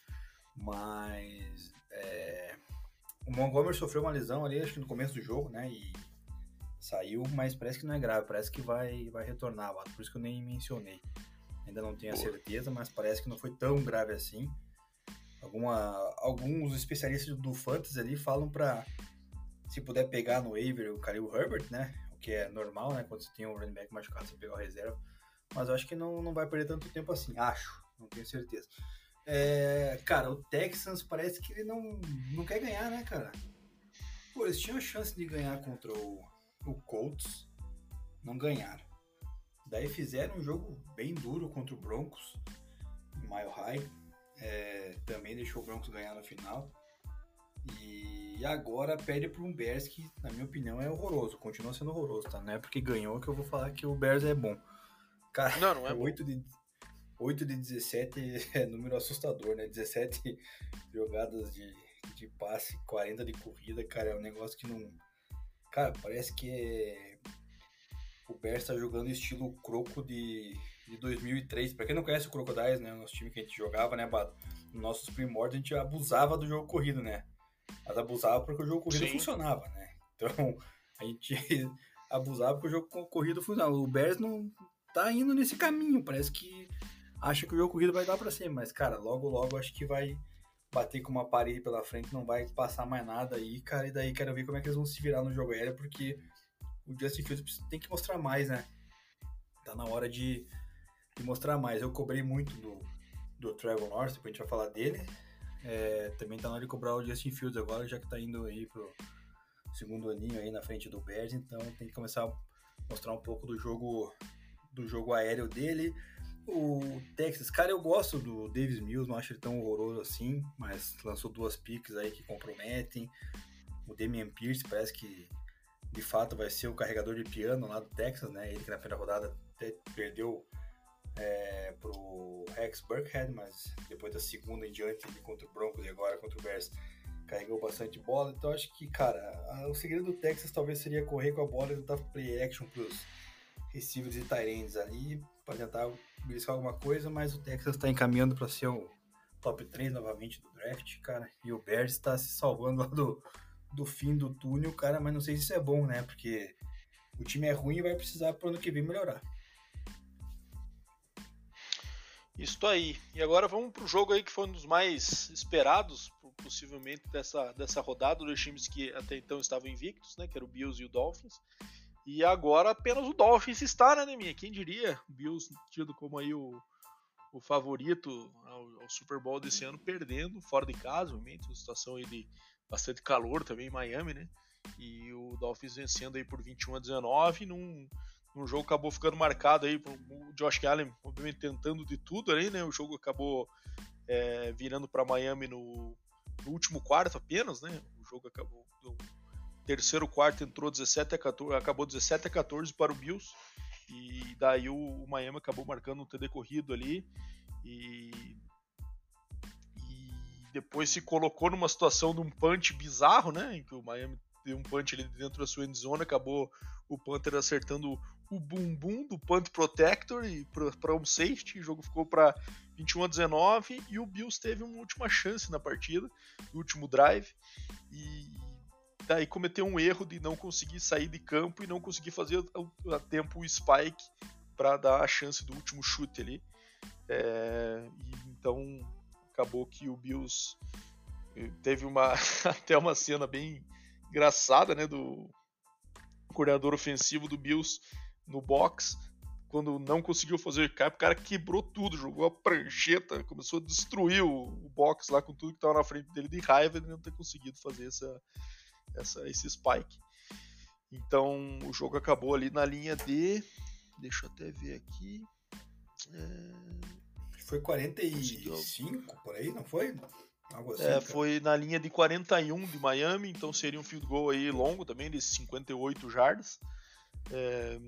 Mas é... o Montgomery sofreu uma lesão ali, acho que no começo do jogo, né? E Saiu, mas parece que não é grave, parece que vai, vai retornar, por isso que eu nem mencionei. Ainda não tenho a certeza, mas parece que não foi tão grave assim. Alguma, alguns especialistas do Fantasy ali falam para se puder pegar no waiver o Khalil Herbert, né? O que é normal, né? Quando você tem um running back machucado, você pegar o reserva. Mas eu acho que não, não vai perder tanto tempo assim, acho, não tenho certeza. É, cara, o Texans parece que ele não, não quer ganhar, né, cara? Pô, eles tinham a chance de ganhar contra o, o Colts, não ganharam. Daí fizeram um jogo bem duro contra o Broncos, em Mile High. É, também deixou o Broncos ganhar no final. E agora perde para um Bears que, na minha opinião, é horroroso. Continua sendo horroroso, tá? Não é porque ganhou que eu vou falar que o Bears é bom. Cara, não, não é 8 de 8 de 17 é número assustador, né? 17 jogadas de, de passe, 40 de corrida, cara, é um negócio que não Cara, parece que é... o Bears tá jogando estilo Croco de, de 2003. Pra quem não conhece o Crocodiles, né? O nosso time que a gente jogava, né, Bado? Nos nossos primórdios a gente abusava do jogo corrido, né? Mas abusava porque o jogo corrido Sim. funcionava, né? Então a gente abusava porque o jogo corrido funcionava. O Bears não tá indo nesse caminho. Parece que acha que o jogo corrido vai dar pra cima. Mas, cara, logo, logo acho que vai bater com uma parede pela frente, não vai passar mais nada aí, cara. E daí quero ver como é que eles vão se virar no jogo aéreo, porque o Justin Fields tem que mostrar mais, né? Tá na hora de, de mostrar mais. Eu cobrei muito do, do Trevor Lawrence, depois a gente vai falar dele. É, também tá na hora de cobrar o Justin Fields agora, já que tá indo aí pro segundo aninho aí na frente do Bears, então tem que começar a mostrar um pouco do jogo do jogo aéreo dele. O Texas, cara, eu gosto do Davis Mills, não acho ele tão horroroso assim, mas lançou duas picks aí que comprometem. O Damian Pierce parece que de fato vai ser o carregador de piano lá do Texas, né? Ele que na primeira rodada perdeu é, pro Rex Burkhead, mas depois da segunda em diante contra o Broncos e agora contra o Bears carregou bastante bola. Então acho que, cara, o segredo do Texas talvez seria correr com a bola e tentar play action pros receivers e tight ali para tentar beliscar alguma coisa, mas o Texas está encaminhando para ser o top 3 novamente do draft, cara. E o Bears está se salvando do, do fim do túnel, cara, mas não sei se isso é bom, né? Porque o time é ruim e vai precisar pro ano que vem melhorar. Isso aí. E agora vamos pro jogo aí que foi um dos mais esperados, possivelmente, dessa, dessa rodada, dos times que até então estavam invictos, né? Que era o Bills e o Dolphins. E agora apenas o Dolphins está, né, Neminha? Quem diria? Bills tido como aí o, o favorito ao, ao, Super Bowl desse ano, perdendo fora de casa, obviamente, uma situação aí de bastante calor também em Miami, né? E o Dolphins vencendo aí por 21 a 19 num, num jogo acabou ficando marcado aí o Josh Allen, obviamente tentando de tudo aí, né? O jogo acabou é, virando para Miami no, no, último quarto apenas, né? O jogo acabou terceiro quarto entrou 17 a 14, acabou 17 a 14 para o Bills. E daí o, o Miami acabou marcando um TD corrido ali. E, e depois se colocou numa situação de um punch bizarro, né? Em que o Miami deu um punch ali dentro da sua endzone, acabou o Panther acertando o bumbum do punt protector e para um safety, o jogo ficou para 21 a 19 e o Bills teve uma última chance na partida, no último drive e daí cometeu um erro de não conseguir sair de campo e não conseguir fazer a, tempo o spike para dar a chance do último chute ali. É, então acabou que o Bills eh, teve uma até uma cena bem engraçada, né, do coordenador ofensivo do Bills no box quando não conseguiu fazer cap, o cara quebrou tudo, jogou a prancheta, começou a destruir o, o box lá com tudo que estava na frente dele de raiva de não ter conseguido fazer essa, essa, esse spike. Então o jogo acabou ali na linha de. Deixa eu até ver aqui. É... Foi 45 por aí, não foi? Assim, é, foi na linha de 41 de Miami, então seria um field goal aí longo também, de 58 jardas. É,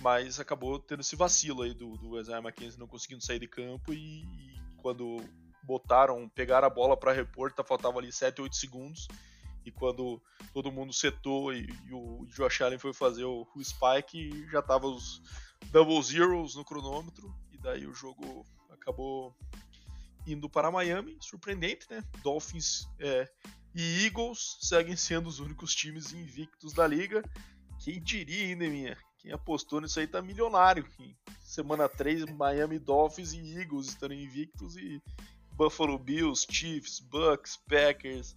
mas acabou tendo esse vacilo aí do, do Isaiah McKenzie não conseguindo sair de campo e, e quando botaram, pegaram a bola para repor, tá, faltava ali 7, 8 segundos e quando todo mundo setou e, e o Josh Allen foi fazer o, o spike, já tava os double zeros no cronômetro, e daí o jogo acabou indo para Miami. Surpreendente, né? Dolphins é, e Eagles seguem sendo os únicos times invictos da liga. Quem diria ainda, minha? Quem apostou nisso aí tá milionário. Semana 3, Miami Dolphins e Eagles estão invictos e Buffalo Bills, Chiefs, Bucks, Packers,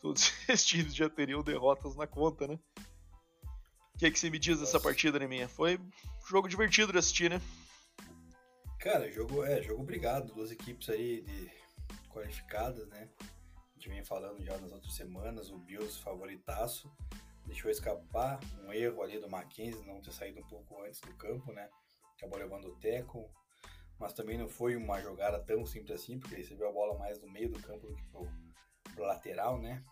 todos esses times já teriam derrotas na conta, né? O que, é que você me diz dessa partida, Neminha? Foi um jogo divertido de assistir, né? Cara, jogo é jogo obrigado, duas equipes aí de qualificadas, né? A gente vem falando já nas outras semanas, o Bills favoritaço, deixou escapar um erro ali do Mackenzie não ter saído um pouco antes do campo, né? Acabou levando o teco, mas também não foi uma jogada tão simples assim, porque recebeu a bola mais no meio do campo do que pro pro lateral, né?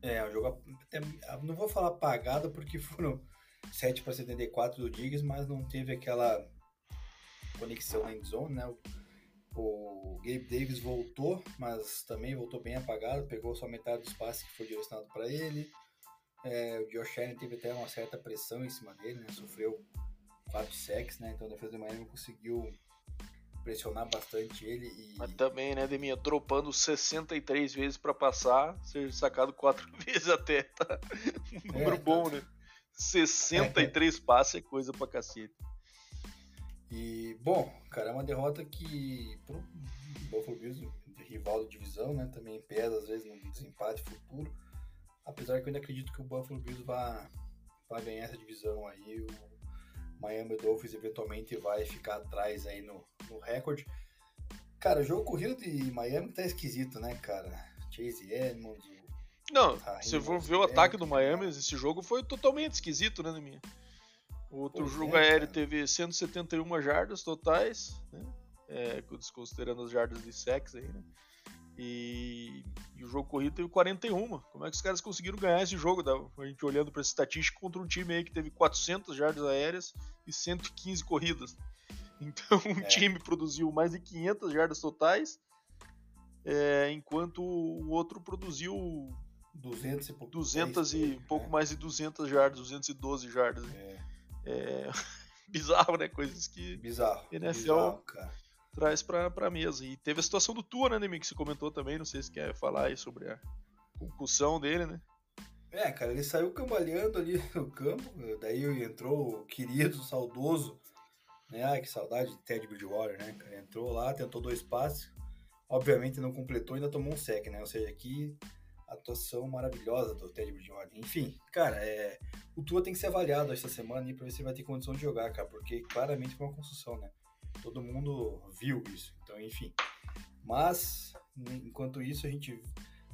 É, o jogo. É, não vou falar apagado porque foram 7 para 74 do Diggs, mas não teve aquela conexão na endzone, né? O, o Gabe Davis voltou, mas também voltou bem apagado, pegou só metade do espaço que foi direcionado para ele. É, o Josh Allen teve até uma certa pressão em cima dele, né? Sofreu 4 sacks, né? Então a defesa do Miami conseguiu pressionar bastante ele. E... Mas também, né, Deminha, dropando 63 vezes para passar, ser sacado 4 vezes até, tá um número é, bom, né? 63 é. passes é coisa pra cacete. E, bom, cara, é uma derrota que pro Buffalo Bills, rival da divisão, né, também pesa às vezes no desempate futuro. Apesar que eu ainda acredito que o Buffalo Bills vai, vai ganhar essa divisão aí, o Miami Dolphins eventualmente vai ficar atrás aí no, no recorde. Cara, o jogo corrido de Miami tá esquisito, né, cara? Chase Edmonds. Não, se for ver o ataque do Miami, esse jogo foi totalmente esquisito, né, minha? O outro pois jogo é, aéreo cara. teve 171 jardas totais, né? É, desconsiderando as jardas de sex aí, né? E, e, o jogo corrido teve 41. Como é que os caras conseguiram ganhar esse jogo? A gente olhando para essa estatística contra um time aí que teve 400 jardas aéreas e 115 corridas. Então, um é. time produziu mais de 500 jardas totais, é, enquanto o outro produziu 200 e pouco, 200 e pouco mais de 200 jardas, 212 jardas. É. é. bizarro, né? Coisas que bizarro, NFL bizarro, traz pra, pra mesa. E teve a situação do Tua, né, Nemi, que você comentou também, não sei se quer falar aí sobre a concussão dele, né? É, cara, ele saiu cambaleando ali no campo, daí entrou o querido, saudoso né? Ai, que saudade de Ted Bridgewater, né? Entrou lá, tentou dois passes, obviamente não completou e ainda tomou um sec, né? Ou seja, aqui atuação maravilhosa do Ted Bridgewater. Enfim, cara, é, o Tua tem que ser avaliado esta semana para ver se vai ter condição de jogar, cara, porque claramente foi uma construção, né? Todo mundo viu isso. Então, enfim. Mas, enquanto isso, a gente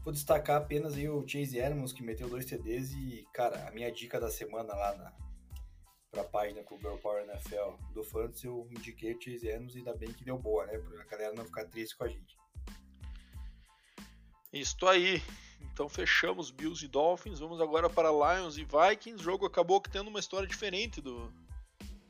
vou destacar apenas aí o Chase Edmonds que meteu dois TDs e, cara, a minha dica da semana lá na para a página com o Girl Power NFL do Fantasy, eu indiquei o Chase Edmonds e ainda bem que deu boa, né? Para a galera não ficar triste com a gente. Isso aí. Então fechamos Bills e Dolphins. Vamos agora para Lions e Vikings. O jogo acabou tendo uma história diferente do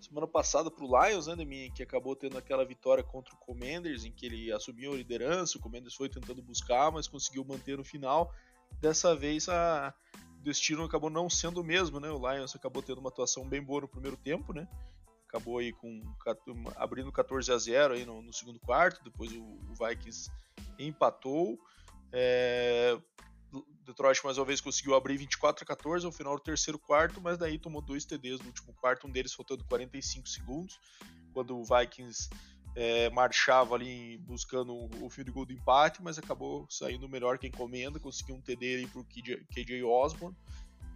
semana passada para o Lions, né, Demi, que acabou tendo aquela vitória contra o Commanders, em que ele assumiu a liderança. O Commanders foi tentando buscar, mas conseguiu manter no final. Dessa vez a destino acabou não sendo o mesmo, né? O Lions acabou tendo uma atuação bem boa no primeiro tempo, né? Acabou aí com abrindo 14 a 0 aí no, no segundo quarto, depois o, o Vikings empatou. É, Detroit mais uma vez conseguiu abrir 24 a 14 ao final do terceiro quarto, mas daí tomou dois TDs no último quarto, um deles faltando 45 segundos, quando o Vikings é, marchava ali buscando o fio de gol do empate, mas acabou saindo melhor que encomenda, conseguiu um TD para o KJ, KJ Osborne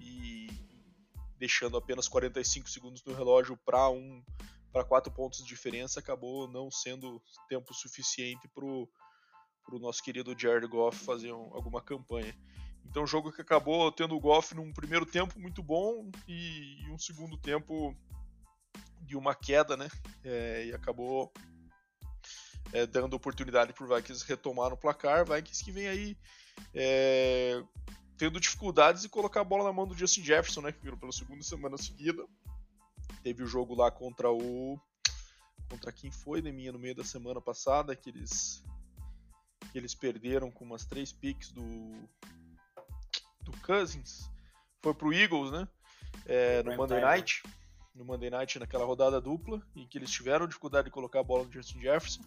e deixando apenas 45 segundos no relógio para um para quatro pontos de diferença, acabou não sendo tempo suficiente para o nosso querido Jared Goff fazer um, alguma campanha. Então, jogo que acabou tendo o Goff num primeiro tempo muito bom e, e um segundo tempo de uma queda, né? É, e acabou é, dando oportunidade para o Vikings retomar no placar. Vikings que vem aí é, tendo dificuldades de colocar a bola na mão do Justin Jefferson, né? Que virou pela segunda semana seguida. Teve o jogo lá contra o. Contra quem foi, Neminha, no meio da semana passada, que eles, que eles perderam com umas três picks do, do Cousins. Foi pro Eagles, né? É, no Monday Night. Né? No Monday Night, naquela rodada dupla, em que eles tiveram dificuldade de colocar a bola no Justin Jefferson.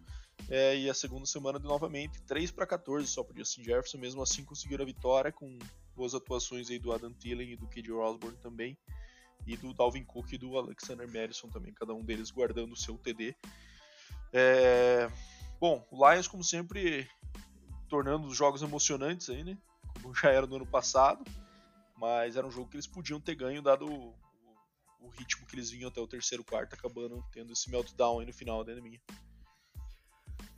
É, e a segunda semana novamente 3 para 14 só para Justin Jefferson, mesmo assim conseguiram a vitória com boas atuações aí do Adam Thielen e do KJ Osborne também, e do Dalvin Cook e do Alexander Madison também, cada um deles guardando o seu TD. É, bom, o Lions, como sempre, tornando os jogos emocionantes aí, né? Como já era no ano passado, mas era um jogo que eles podiam ter ganho, dado o, o ritmo que eles vinham até o terceiro quarto, acabando tendo esse meltdown aí no final, né, minha.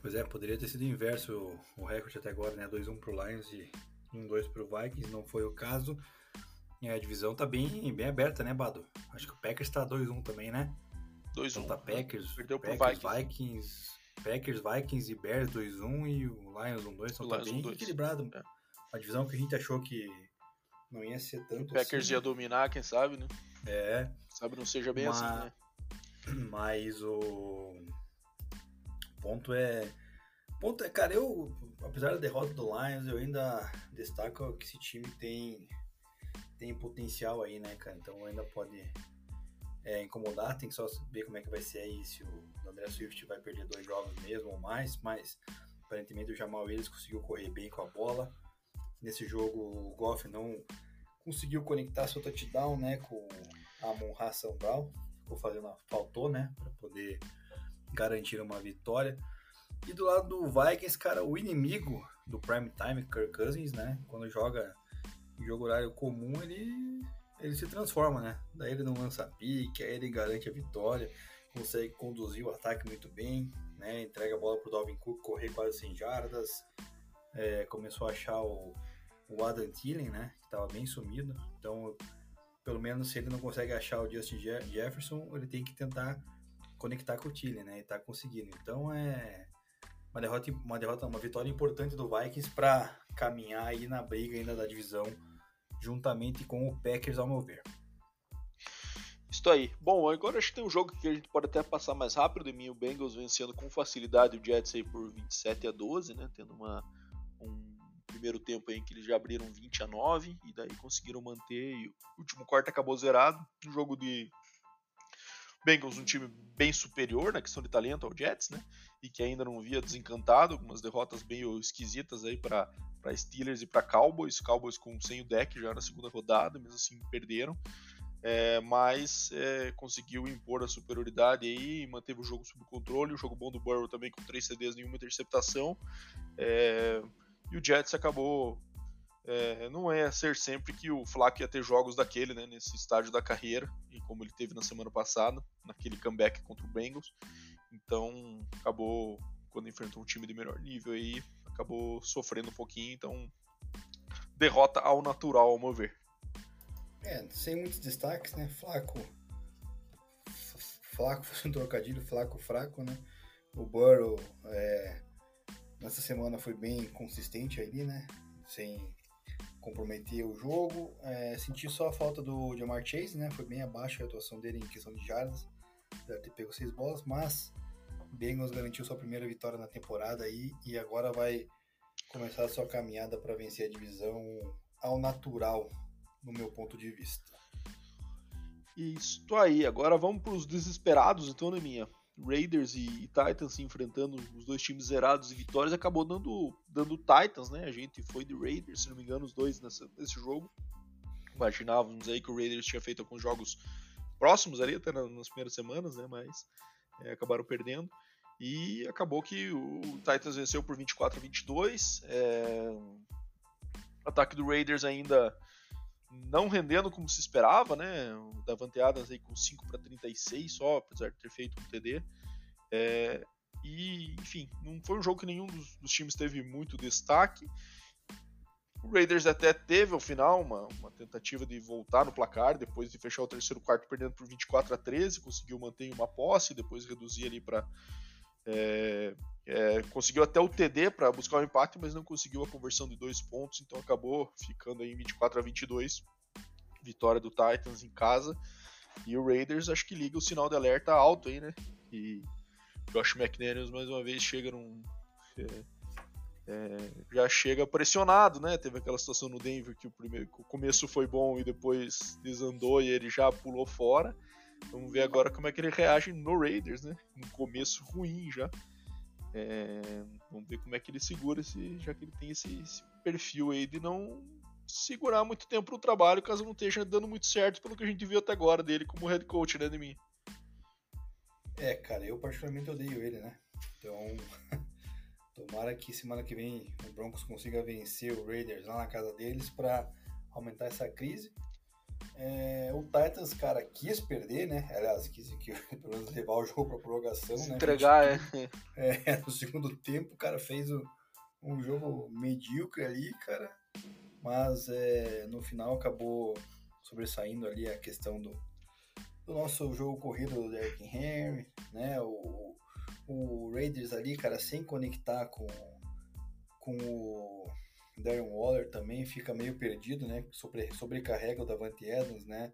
Pois é, poderia ter sido inverso o recorde até agora, né? 2-1 pro Lions e 1-2 pro Vikings, não foi o caso. E a divisão tá bem, bem aberta, né, Bado? Acho que o Packers tá 2-1 também, né? 2-1. Então tá Packers, Perdeu Packers, pro Vikings. Vikings. Packers, Vikings e Bears 2-1 e o Lions 1-2, então tá bem equilibrado. É. Uma divisão que a gente achou que não ia ser tanto o Packers assim, ia dominar, quem sabe, né? É. Sabe, não seja bem assim, né? Mas o ponto é. Ponto é, cara, eu, apesar da derrota do Lions, eu ainda destaco que esse time tem, tem potencial aí, né, cara? Então ainda pode é, incomodar, tem que só ver como é que vai ser aí, se o André Swift vai perder dois jogos mesmo ou mais, mas aparentemente o Jamal Willis conseguiu correr bem com a bola. Nesse jogo o Goff não conseguiu conectar seu touchdown, né, com a Monra Brown, ficou fazendo, faltou, né, para poder garantiram uma vitória. E do lado do Vikings, cara, o inimigo do prime time, Kirk Cousins, né? Quando joga em jogo horário comum, ele, ele se transforma, né? Daí ele não lança pique, aí ele garante a vitória, consegue conduzir o ataque muito bem. né? Entrega a bola pro Dalvin Cook correr quase 100 jardas. É, começou a achar o, o Adam Thielen, né? Que estava bem sumido. Então, pelo menos se ele não consegue achar o Justin Jefferson, ele tem que tentar conectar com o Thielen, né? E tá conseguindo. Então é uma derrota, uma derrota, uma vitória importante do Vikings para caminhar aí na briga ainda da divisão, juntamente com o Packers, ao meu ver. Isso aí. Bom, agora acho que tem um jogo que a gente pode até passar mais rápido. De mim, o Bengals vencendo com facilidade o Jets aí por 27 a 12, né? Tendo uma, um primeiro tempo aí em que eles já abriram 20 a 9 e daí conseguiram manter. E o último quarto acabou zerado. Um jogo de Bengals, um time bem superior na questão de talento ao Jets, né? E que ainda não via desencantado, algumas derrotas meio esquisitas aí para Steelers e para Cowboys. Cowboys com sem o deck já na segunda rodada, mesmo assim perderam é, mas é, conseguiu impor a superioridade aí, manteve o jogo sob controle, o jogo bom do Burrow também com três CDs nenhuma interceptação, é, e o Jets acabou, é, não é ser sempre que o Flack ia ter jogos daquele, né, nesse estágio da carreira, e como ele teve na semana passada, naquele comeback contra o Bengals, então acabou, quando enfrentou um time de melhor nível aí, acabou sofrendo um pouquinho, então derrota ao natural, ao meu ver. É, sem muitos destaques, né? Flaco. Flaco foi um trocadilho, flaco, fraco, né? O Burrow é, nessa semana foi bem consistente ali, né? Sem comprometer o jogo. É, senti só a falta do Jamar Chase, né? Foi bem abaixo a atuação dele em questão de jardas. Deve ter pego seis bolas, mas Bengals garantiu sua primeira vitória na temporada aí e agora vai começar a sua caminhada para vencer a divisão ao natural, no meu ponto de vista. Isso aí, agora vamos para os desesperados, então, né, minha? Raiders e, Titans se enfrentando, os dois times zerados e vitórias, acabou dando, dando Titans, né? A gente foi de Raiders, se não me engano, os dois nessa, nesse jogo. Imaginávamos aí que o Raiders tinha feito alguns jogos próximos ali, até nas primeiras semanas, né? Mas é, acabaram perdendo. E acabou que o Titans venceu por 24 a 22. É... Ataque do Raiders ainda não rendendo como se esperava, né? O Davante Adams aí com 5 para 36 só, apesar de ter feito um TD. É, e, enfim, não foi um jogo que nenhum dos, dos, times teve muito destaque. O Raiders até teve ao final uma, uma, tentativa de voltar no placar, depois de fechar o terceiro quarto perdendo por 24 a 13, conseguiu manter uma posse, depois reduzir ali para é, é, conseguiu até o TD para buscar o um empate, mas não conseguiu a conversão de dois pontos, então acabou ficando aí em 24 a 22. Vitória do Titans em casa. E o Raiders acho que liga o sinal de alerta alto aí, né? E Josh McDaniels mais uma vez chega num. É, é, já chega pressionado, né? Teve aquela situação no Denver que o, primeiro, o começo foi bom e depois desandou e ele já pulou fora. Vamos ver agora como é que ele reage no Raiders, né? Um começo ruim já. É, vamos ver como é que ele segura esse, já que ele tem esse, esse perfil aí de não segurar muito tempo no trabalho caso não esteja dando muito certo pelo que a gente viu até agora dele como head coach, né, de mim. É, cara, eu particularmente odeio ele, né? Então, tomara que semana que vem o Broncos consiga vencer o Raiders lá na casa deles para aumentar essa crise. É, o Titans, cara, quis perder, né? Aliás, quis que, pelo menos levar o jogo para prorrogação, Se né? Entregar, é. é. No segundo tempo, o cara fez o, um jogo medíocre ali, cara. Mas é, no final acabou sobressaindo ali a questão do, do nosso jogo corrido do Derrick Henry, né? O, o Raiders ali, cara, sem conectar com, com o Darren Waller também fica meio perdido, né? Sobre, sobrecarrega o Davante Adams, né?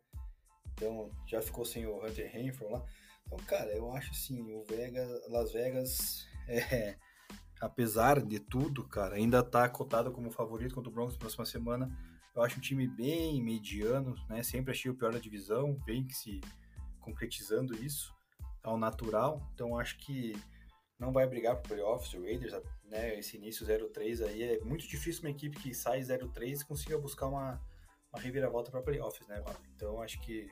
Então já ficou sem o Hunter Renfro lá. Então, cara, eu acho assim, o Vegas, Las Vegas, é, apesar de tudo, cara, ainda tá cotado como favorito contra o Broncos na próxima semana. Eu acho um time bem mediano, né? Sempre achei o pior da divisão, vem se concretizando isso ao natural. Então acho que não vai brigar pro playoffs, o Raiders, né, esse início 0-3 aí, é muito difícil uma equipe que sai 0-3 consiga buscar uma, uma reviravolta para playoffs, né, mano? Então acho que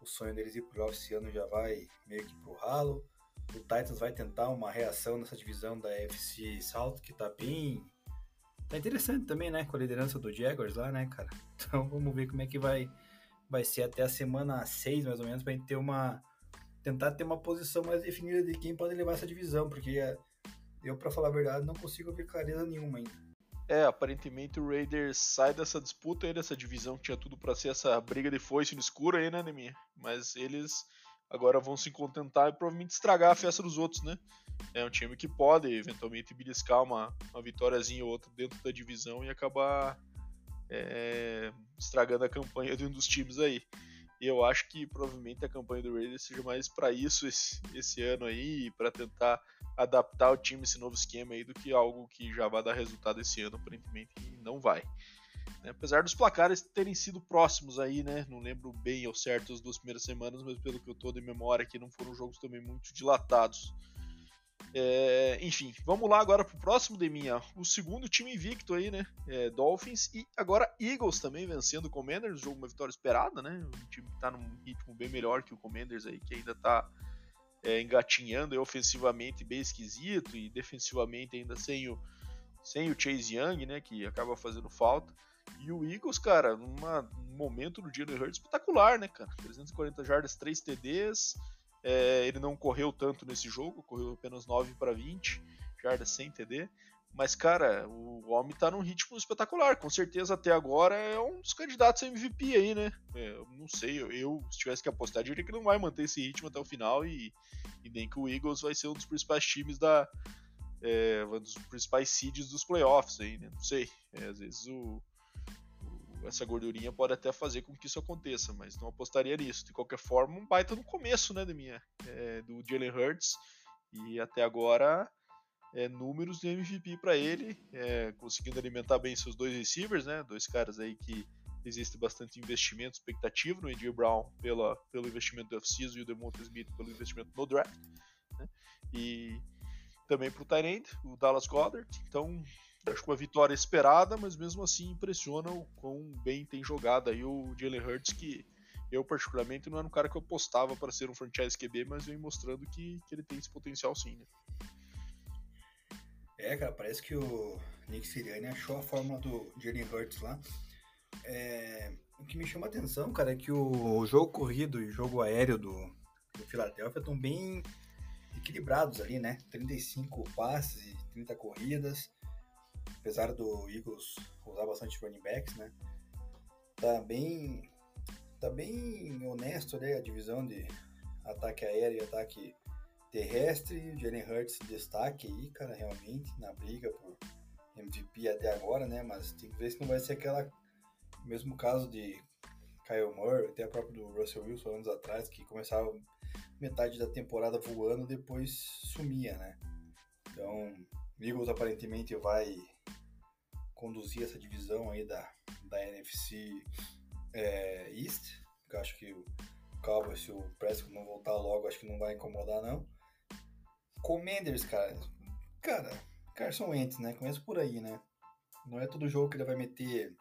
o sonho deles ir pro playoffs esse ano já vai meio que pro ralo. O Titans vai tentar uma reação nessa divisão da FC South, que tá bem. Tá interessante também, né? Com a liderança do Jaguars lá, né, cara? Então vamos ver como é que vai, vai ser até a semana 6, mais ou menos, pra gente ter uma tentar ter uma posição mais definida de quem pode levar essa divisão, porque eu, para falar a verdade, não consigo ver clareza nenhuma ainda. É, aparentemente o Raiders sai dessa disputa aí, dessa divisão que tinha tudo para ser essa briga de foice no escuro aí, né, Neminha? Mas eles agora vão se contentar e provavelmente estragar a festa dos outros, né? É um time que pode eventualmente beliscar uma, uma vitóriazinha ou outra dentro da divisão e acabar é, estragando a campanha de um dos times aí. E eu acho que provavelmente a campanha do Raiders seja mais para isso esse, esse ano aí, para tentar adaptar o time esse novo esquema aí, do que algo que já vai dar resultado esse ano, aparentemente não vai. Né? Apesar dos placares terem sido próximos aí, né? Não lembro bem ao certo as duas primeiras semanas, mas pelo que eu tô de memória aqui, não foram jogos também muito dilatados. É, enfim, vamos lá agora pro próximo de minha. O segundo time invicto aí, né? É, Dolphins e agora Eagles também vencendo o Commanders, jogo uma vitória esperada, né? Um time que tá num ritmo bem melhor que o Commanders aí, que ainda tá é, engatinhando ofensivamente bem esquisito e defensivamente ainda sem o, sem o Chase Young, né? Que acaba fazendo falta. E o Eagles, cara, num momento do Jalen Hurts espetacular, né, cara? 340 jardas, 3 TDs, é, ele não correu tanto nesse jogo, correu apenas 9 para 20, jardas sem TD. Mas, cara, o homem tá num ritmo espetacular. Com certeza, até agora, é um dos candidatos a MVP aí, né? É, não sei, eu, eu, se tivesse que apostar, diria que não vai manter esse ritmo até o final e, e nem que o Eagles vai ser um dos principais times da. É, um dos principais seeds dos playoffs aí, né? Não sei. É, às vezes o, essa gordurinha pode até fazer com que isso aconteça, mas não apostaria nisso. De qualquer forma, um baita no começo, né, da minha, é, do Jalen Hurts, e até agora é, números de MVP para ele, é, conseguindo alimentar bem seus dois receivers, né, dois caras aí que existe bastante investimento expectativo no Andy Brown pela, pelo investimento do off-season e o Demonte Smith pelo investimento no draft, né, e também para o Tyrant, o Dallas Goddard, então Acho que uma vitória esperada, mas mesmo assim impressiona o quão bem tem jogado aí o Jalen Hurts, que eu particularmente não era um cara que eu postava para ser um franchise QB, mas vem mostrando que, que ele tem esse potencial sim, né? É, cara, parece que o Nick Sirianni achou a fórmula do Jalen Hurts lá. É, o que me chama a atenção, cara, é que o jogo corrido e o jogo aéreo do, do Philadelphia estão bem equilibrados ali, né? 35 passes e 30 corridas apesar do Eagles usar bastante running backs, né? Tá bem, tá bem honesto né, a divisão de ataque aéreo e ataque terrestre. Jalen Hurts destaque aí, cara, realmente, na briga por MVP até agora, né? Mas tem que ver se não vai ser aquela mesmo caso de Kyle Murray, até a própria do Russell Wilson anos atrás, que começava metade da temporada voando, depois sumia, né? Então, Eagles aparentemente vai conduzir essa divisão aí da, da NFC é, East. Eu acho que o Cowboys, se o Prescott não voltar logo, acho que não vai incomodar, não. Commanders, cara. Cara, Carson Wentz, né? Começa por aí, né? Não é todo jogo que ele vai meter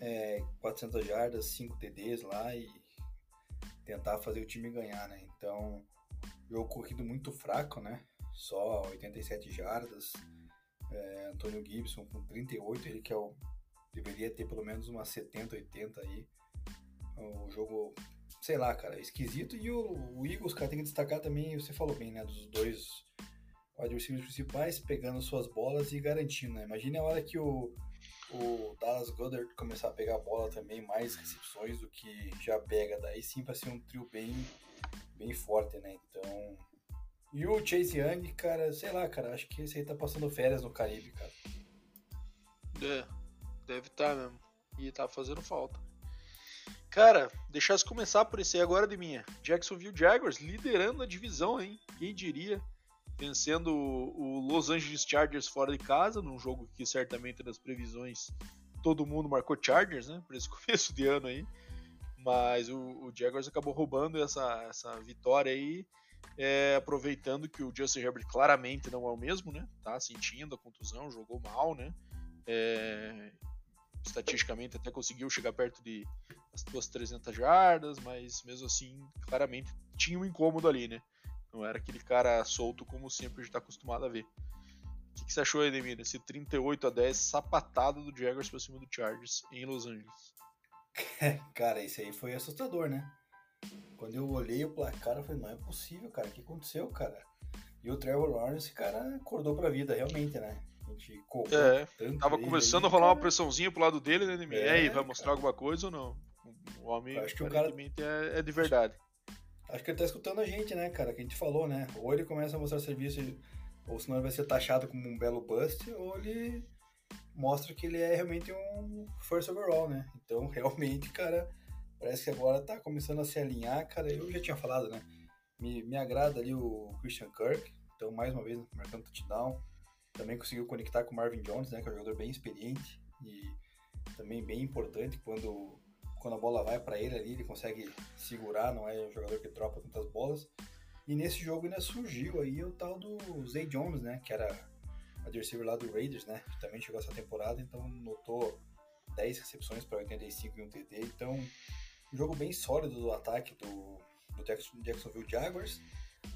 é, 400 jardas, 5 TDs lá e tentar fazer o time ganhar, né? Então, jogo corrido muito fraco, né? Só 87 jardas, é, Antônio Gibson com 38, ele que é o, deveria ter pelo menos umas 70, 80 aí. O jogo, sei lá, cara, esquisito. E o, o Eagles, cara, tem que destacar também, você falou bem, né, dos dois receivers principais pegando suas bolas e garantindo, né? Imagine a hora que o, o Dallas Goddard começar a pegar a bola também, mais recepções do que já pega. Daí sim vai ser um trio bem, bem forte, né? Então, e o Chase Young, cara, sei lá, cara, acho que esse aí tá passando férias no Caribe, cara. É, deve estar tá mesmo. E tá fazendo falta. Cara, deixasse começar por esse aí agora de minha. Jacksonville Jaguars liderando a divisão, hein? Quem diria? Vencendo o Los Angeles Chargers fora de casa, num jogo que certamente nas previsões todo mundo marcou Chargers, né? Por esse começo de ano aí. Mas o, o Jaguars acabou roubando essa, essa vitória aí é, aproveitando que o Justin Herbert claramente não é o mesmo, né? Tá sentindo a contusão, jogou mal, né? É, estatisticamente até conseguiu chegar perto de as suas 300 jardas, mas mesmo assim, claramente tinha um incômodo ali, né? Não era aquele cara solto como sempre a gente está acostumado a ver. O que, que você achou, Edemir, esse 38 a 10 sapatado do Jaguars para cima do Chargers em Los Angeles? cara, esse aí foi assustador, né? Quando eu olhei o placar, eu falei, não é possível, cara. O que aconteceu, cara? E o Trevor Lawrence, cara, acordou pra vida, realmente, né? A gente é, tava começando aí, a rolar cara... uma pressãozinha pro lado dele, né, É, e aí, vai mostrar cara. alguma coisa ou não? O homem acho que o cara... é, é de verdade. Acho que ele tá escutando a gente, né, cara? Que a gente falou, né? Ou ele começa a mostrar serviço, ou senão ele vai ser taxado como um belo bust, ou ele mostra que ele é realmente um first overall, né? Então, realmente, cara, parece que agora tá começando a se alinhar, cara. Eu já tinha falado, né? Me, me agrada ali o Christian Kirk, então, mais uma vez, marcando touchdown. Também conseguiu conectar com o Marvin Jones, né? Que é um jogador bem experiente e também bem importante quando, quando a bola vai para ele ali, ele consegue segurar, não é um jogador que troca tantas bolas. E nesse jogo ainda surgiu aí o tal do Zay Jones, né? Que era wide receiver lá do Raiders, né? Que também chegou essa temporada, então notou 10 recepções para 85 e um TD. Então, um jogo bem sólido do ataque do, do Jacksonville Jaguars.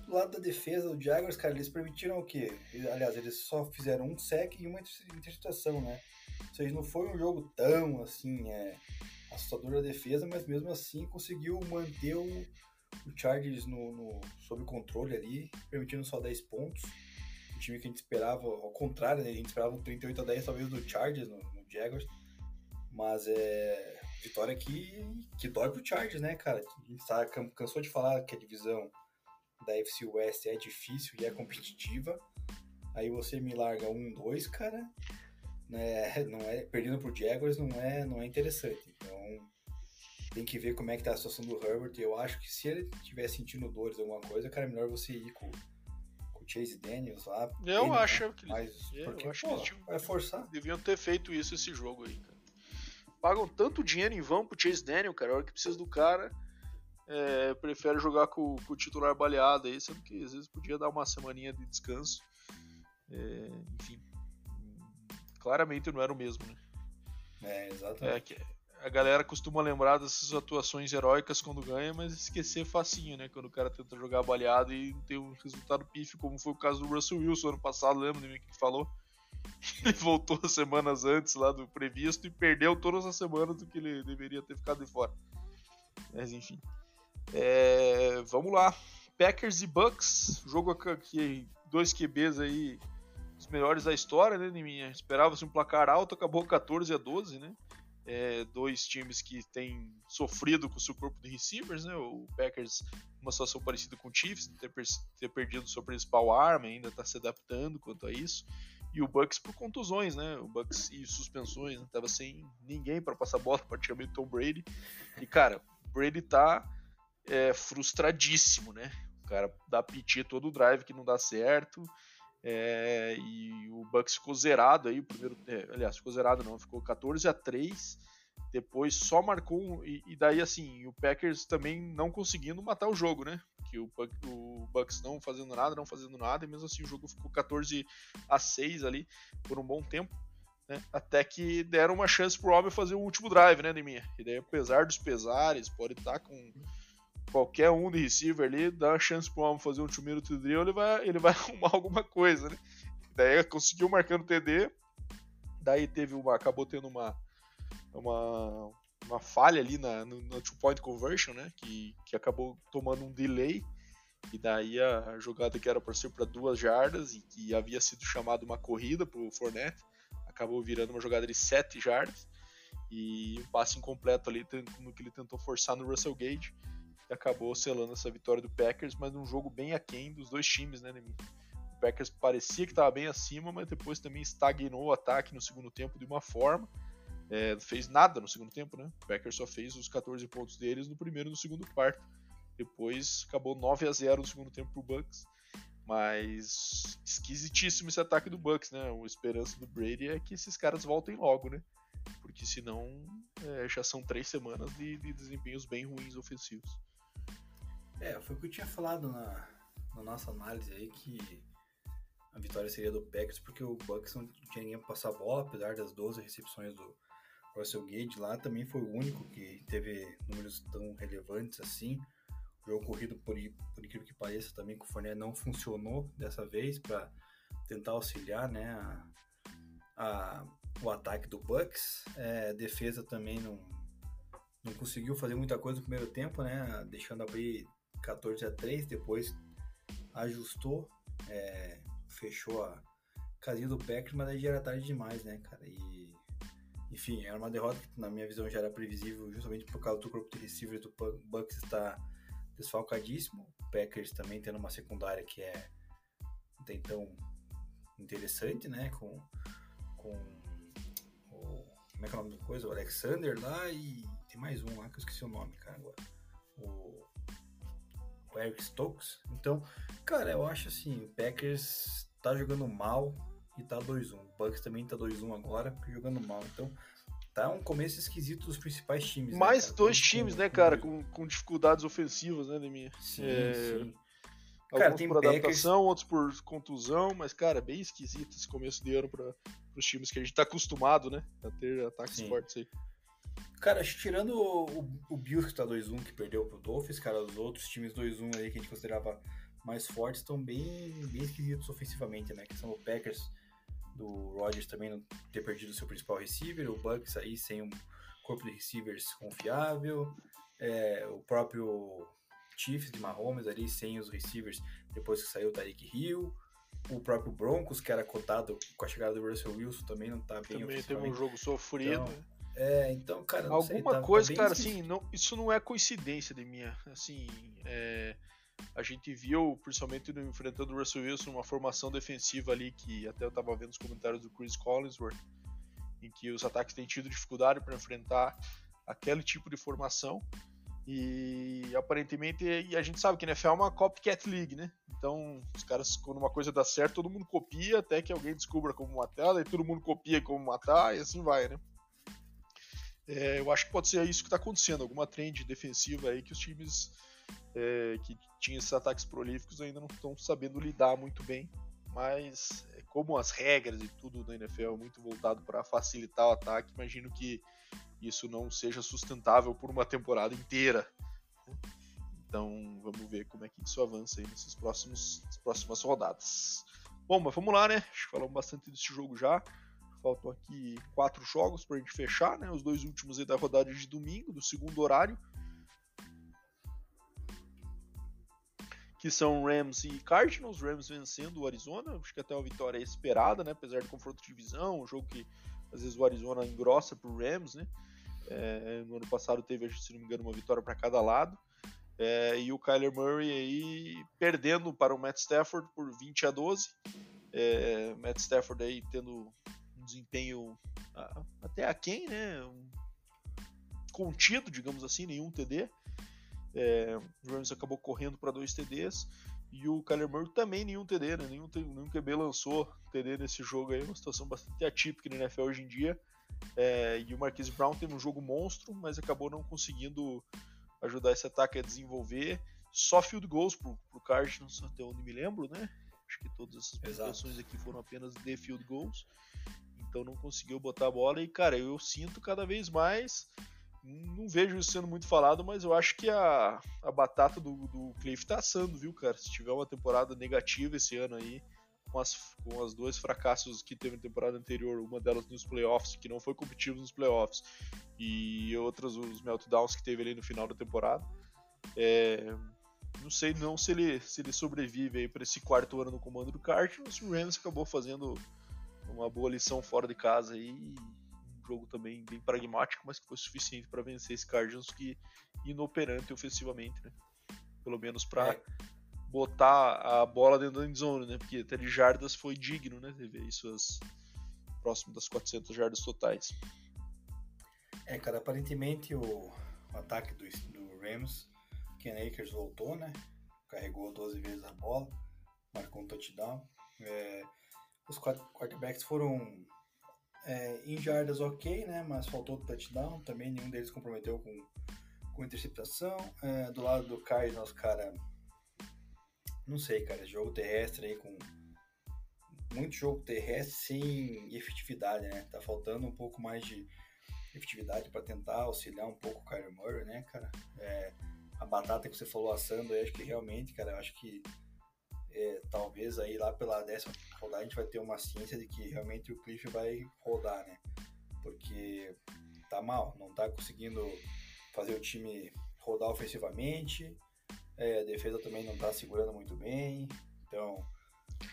Do lado da defesa do Jaguars, cara, eles permitiram o quê? Aliás, eles só fizeram um sec e uma interceptação, né? Ou seja, não foi um jogo tão, assim, é, assustador da defesa, mas mesmo assim conseguiu manter o, o Chargers no, no, sob controle ali, permitindo só 10 pontos o time que a gente esperava, ao contrário, né? A gente esperava um 38 a 10 talvez do Chargers, no, no Jaguars. Mas é vitória que, que dói pro Chargers, né, cara? A gente tá, cansou de falar que a divisão da FC West é difícil e é competitiva. Aí você me larga um, dois, cara, né? Não é perdendo pro Jaguars não é, não é interessante. Então tem que ver como é que tá a situação do Herbert. Eu acho que se ele estiver sentindo dores alguma coisa, cara, é melhor você ir com Chase Daniels lá. Eu ele, acho né? que Mas, porque, eu acho pô, que vai forçar. Deviam ter feito isso esse jogo aí, cara. Pagam tanto dinheiro em vão pro Chase Daniel, cara. A hora que precisa do cara, é, prefere jogar com, com, o titular baleado aí, sendo que às vezes podia dar uma semaninha de descanso. É, enfim. Claramente não era o mesmo, né? É, exatamente. É, que, a galera costuma lembrar dessas atuações heróicas quando ganha, mas esquecer facinho, né? Quando o cara tenta jogar baleado e tem um resultado pífio, como foi o caso do Russell Wilson ano passado, lembra do que falou? Ele voltou semanas antes lá do previsto e perdeu todas as semanas do que ele deveria ter ficado de fora. Mas enfim. É, vamos lá. Packers e Bucks, jogo aqui, dois QBs aí, os melhores da história, né? Esperava-se um placar alto, acabou 14 a 12, né? é, dois times que têm sofrido com o seu corpo de receivers, né? O Packers, uma situação parecida com o Chiefs, ter, ter perdido sua principal arma, ainda está se adaptando quanto a isso. E o Bucks por contusões, né? O Bucks e suspensões, né? tava sem ninguém para passar bola, praticamente Tom Brady. E cara, o Brady tá é, frustradíssimo, né? O cara dá piti todo o drive que não dá certo. É, e o Bucks ficou zerado aí, o primeiro, é, aliás, ficou zerado não, ficou 14 a 3. Depois só marcou um, e, e, daí assim, o Packers também não conseguindo matar o jogo, né? Que o, o Bucks não fazendo nada, não fazendo nada, e mesmo assim o jogo ficou 14 a 6 ali por um bom tempo. Né? Até que deram uma chance pro homem fazer o último drive, né, Neminha? E daí, apesar dos pesares, pode estar tá com qualquer um de receiver ali, dá uma chance pro homem fazer um two minute drill, ele vai, ele vai arrumar alguma coisa, né? Daí conseguiu marcando TD, daí teve uma, acabou tendo uma, uma, uma falha ali na, no, no two point conversion, né? Que, que acabou tomando um delay, e daí a jogada que era para ser para duas jardas e que havia sido chamada uma corrida pro Fournette, acabou virando uma jogada de sete jardas e um passe incompleto ali no que ele tentou forçar no Russell Gage e acabou selando essa vitória do Packers, mas num jogo bem aquém dos dois times, né, O Packers parecia que estava bem acima, mas depois também estagnou o ataque no segundo tempo de uma forma. É, fez nada no segundo tempo, né? O Packers só fez os 14 pontos deles no primeiro e no segundo quarto. Depois acabou 9 a 0 no segundo tempo pro Bucks. Mas esquisitíssimo esse ataque do Bucks, né? A esperança do Brady é que esses caras voltem logo, né? Porque senão é, já são três semanas de, de desempenhos bem ruins ofensivos. É, foi o que eu tinha falado na, na nossa análise aí, que a vitória seria do Packers, porque o Bucks não tinha ninguém pra passar a bola, apesar das 12 recepções do Russell Gage lá, também foi o único que teve números tão relevantes assim. O jogo corrido, por, por incrível que pareça, também com o Fournette não funcionou dessa vez para tentar auxiliar né, a, a, o ataque do Bucks. É, defesa também não, não conseguiu fazer muita coisa no primeiro tempo, né? Deixando abrir 14 a 3, depois ajustou, é, fechou a casinha do Packers, mas aí já era tarde demais, né, cara? E, enfim, era uma derrota que na minha visão já era previsível, justamente por causa do grupo de receivers do Bucks está desfalcadíssimo. O Packers também tendo uma secundária que é até então interessante, né? Com, com o. Como é que é o nome da coisa? O Alexander lá e tem mais um lá que eu esqueci o nome, cara, agora. O, o Eric Stokes. Então, cara, eu acho assim, o Packers tá jogando mal e tá 2-1. O Bucks também tá 2-1 agora, jogando mal. Então, tá um começo esquisito dos principais times. Né, Mais né, dois times, né, cara, com, com dificuldades ofensivas, né, Demi? Sim, é... sim. Alguns cara, tem por Packers... adaptação, outros por contusão, mas, cara, bem esquisito esse começo de ano para os times que a gente tá acostumado, né? A ter ataques Sim. fortes aí. Cara, tirando o, o, o Bills que tá 2-1, que perdeu pro Dolphins, cara, os outros times 2-1 aí que a gente considerava mais fortes estão bem, bem esquisitos ofensivamente, né? Que são o Packers do Rodgers também não ter perdido seu principal receiver, o Bucks aí sem um corpo de receivers confiável, é, o próprio Chiefs de Mahomes ali sem os receivers depois que saiu o Tariq Hill. O próprio Broncos, que era cotado com a chegada do Russell Wilson, também não tá bem Também teve um jogo sofrido. Então, é, então, cara, Alguma sei, tá, coisa, tá cara, assim, não, isso não é coincidência de minha. Assim, é, a gente viu, principalmente no enfrentando o Russell Wilson, uma formação defensiva ali que até eu tava vendo os comentários do Chris Collinsworth, em que os ataques têm tido dificuldade para enfrentar aquele tipo de formação. E aparentemente, e a gente sabe que a NFL é uma copycat league, né? Então, os caras, quando uma coisa dá certo, todo mundo copia até que alguém descubra como matar, e todo mundo copia como matar, e assim vai, né? É, eu acho que pode ser isso que está acontecendo, alguma trend defensiva aí que os times é, que tinham esses ataques prolíficos ainda não estão sabendo lidar muito bem. Mas, é, como as regras e tudo da NFL é muito voltado para facilitar o ataque, imagino que isso não seja sustentável por uma temporada inteira. Então vamos ver como é que isso avança aí nesses próximos, próximas rodadas. Bom, mas vamos lá, né? Falamos bastante desse jogo já. Faltam aqui quatro jogos para a gente fechar, né? Os dois últimos aí da rodada de domingo, do segundo horário. Que são Rams e Cardinals. Rams vencendo o Arizona. Acho que até uma vitória esperada, né? Apesar do confronto de divisão, um jogo que às vezes o Arizona engrossa pro Rams, né? É, no ano passado teve, se não me engano, uma vitória para cada lado. É, e o Kyler Murray aí perdendo para o Matt Stafford por 20 a 12. É, Matt Stafford aí tendo um desempenho até aquém, né? Um, contido, digamos assim, nenhum TD. É, o Rams acabou correndo para dois TDs. E o Kyler Murray também nenhum TD, né? Nenhum, nenhum QB lançou TD nesse jogo aí, uma situação bastante atípica na NFL hoje em dia. É, e o Marquise Brown teve um jogo monstro, mas acabou não conseguindo ajudar esse ataque a desenvolver. Só field goals pro, pro Cardinals, até onde me lembro, né? Acho que todas essas pontuações aqui foram apenas de field goals. Então não conseguiu botar a bola. E, cara, eu sinto cada vez mais não vejo isso sendo muito falado, mas eu acho que a, a batata do, do Cliff tá assando, viu, cara? Se tiver uma temporada negativa esse ano aí, com as, com as dois fracassos que teve na temporada anterior, uma delas nos playoffs, que não foi competitivo nos playoffs, e outras os meltdowns que teve ali no final da temporada. É, não sei não se ele, se ele sobrevive aí para esse quarto ano no comando do Cardinals. O Rams acabou fazendo uma boa lição fora de casa aí jogo também bem pragmático, mas que foi suficiente para vencer esse Cardinals que inoperante ofensivamente, né? Pelo menos para é. botar a bola dentro da endzone, né? Porque até de jardas foi digno, né? Teve aí suas próximo das 400 jardas totais. É, cara, aparentemente o, o ataque do, do Rams, Ken Akers voltou, né? Carregou 12 vezes a bola, marcou um touchdown. É, os quarterbacks foram é, em jardas ok, né? Mas faltou touchdown. Também nenhum deles comprometeu com, com interceptação. É, do lado do Cardinals, cara. Não sei, cara. Jogo terrestre aí com. Muito jogo terrestre sem efetividade, né? Tá faltando um pouco mais de efetividade para tentar auxiliar um pouco o Kyler Murray, né, cara? É, a batata que você falou assando, eu acho que realmente, cara, eu acho que é, talvez aí lá pela décima rodada a gente vai ter uma ciência de que realmente o Cliff vai rodar, né? Porque tá mal, não tá conseguindo fazer o time rodar ofensivamente. É, a defesa também não está segurando muito bem. Então,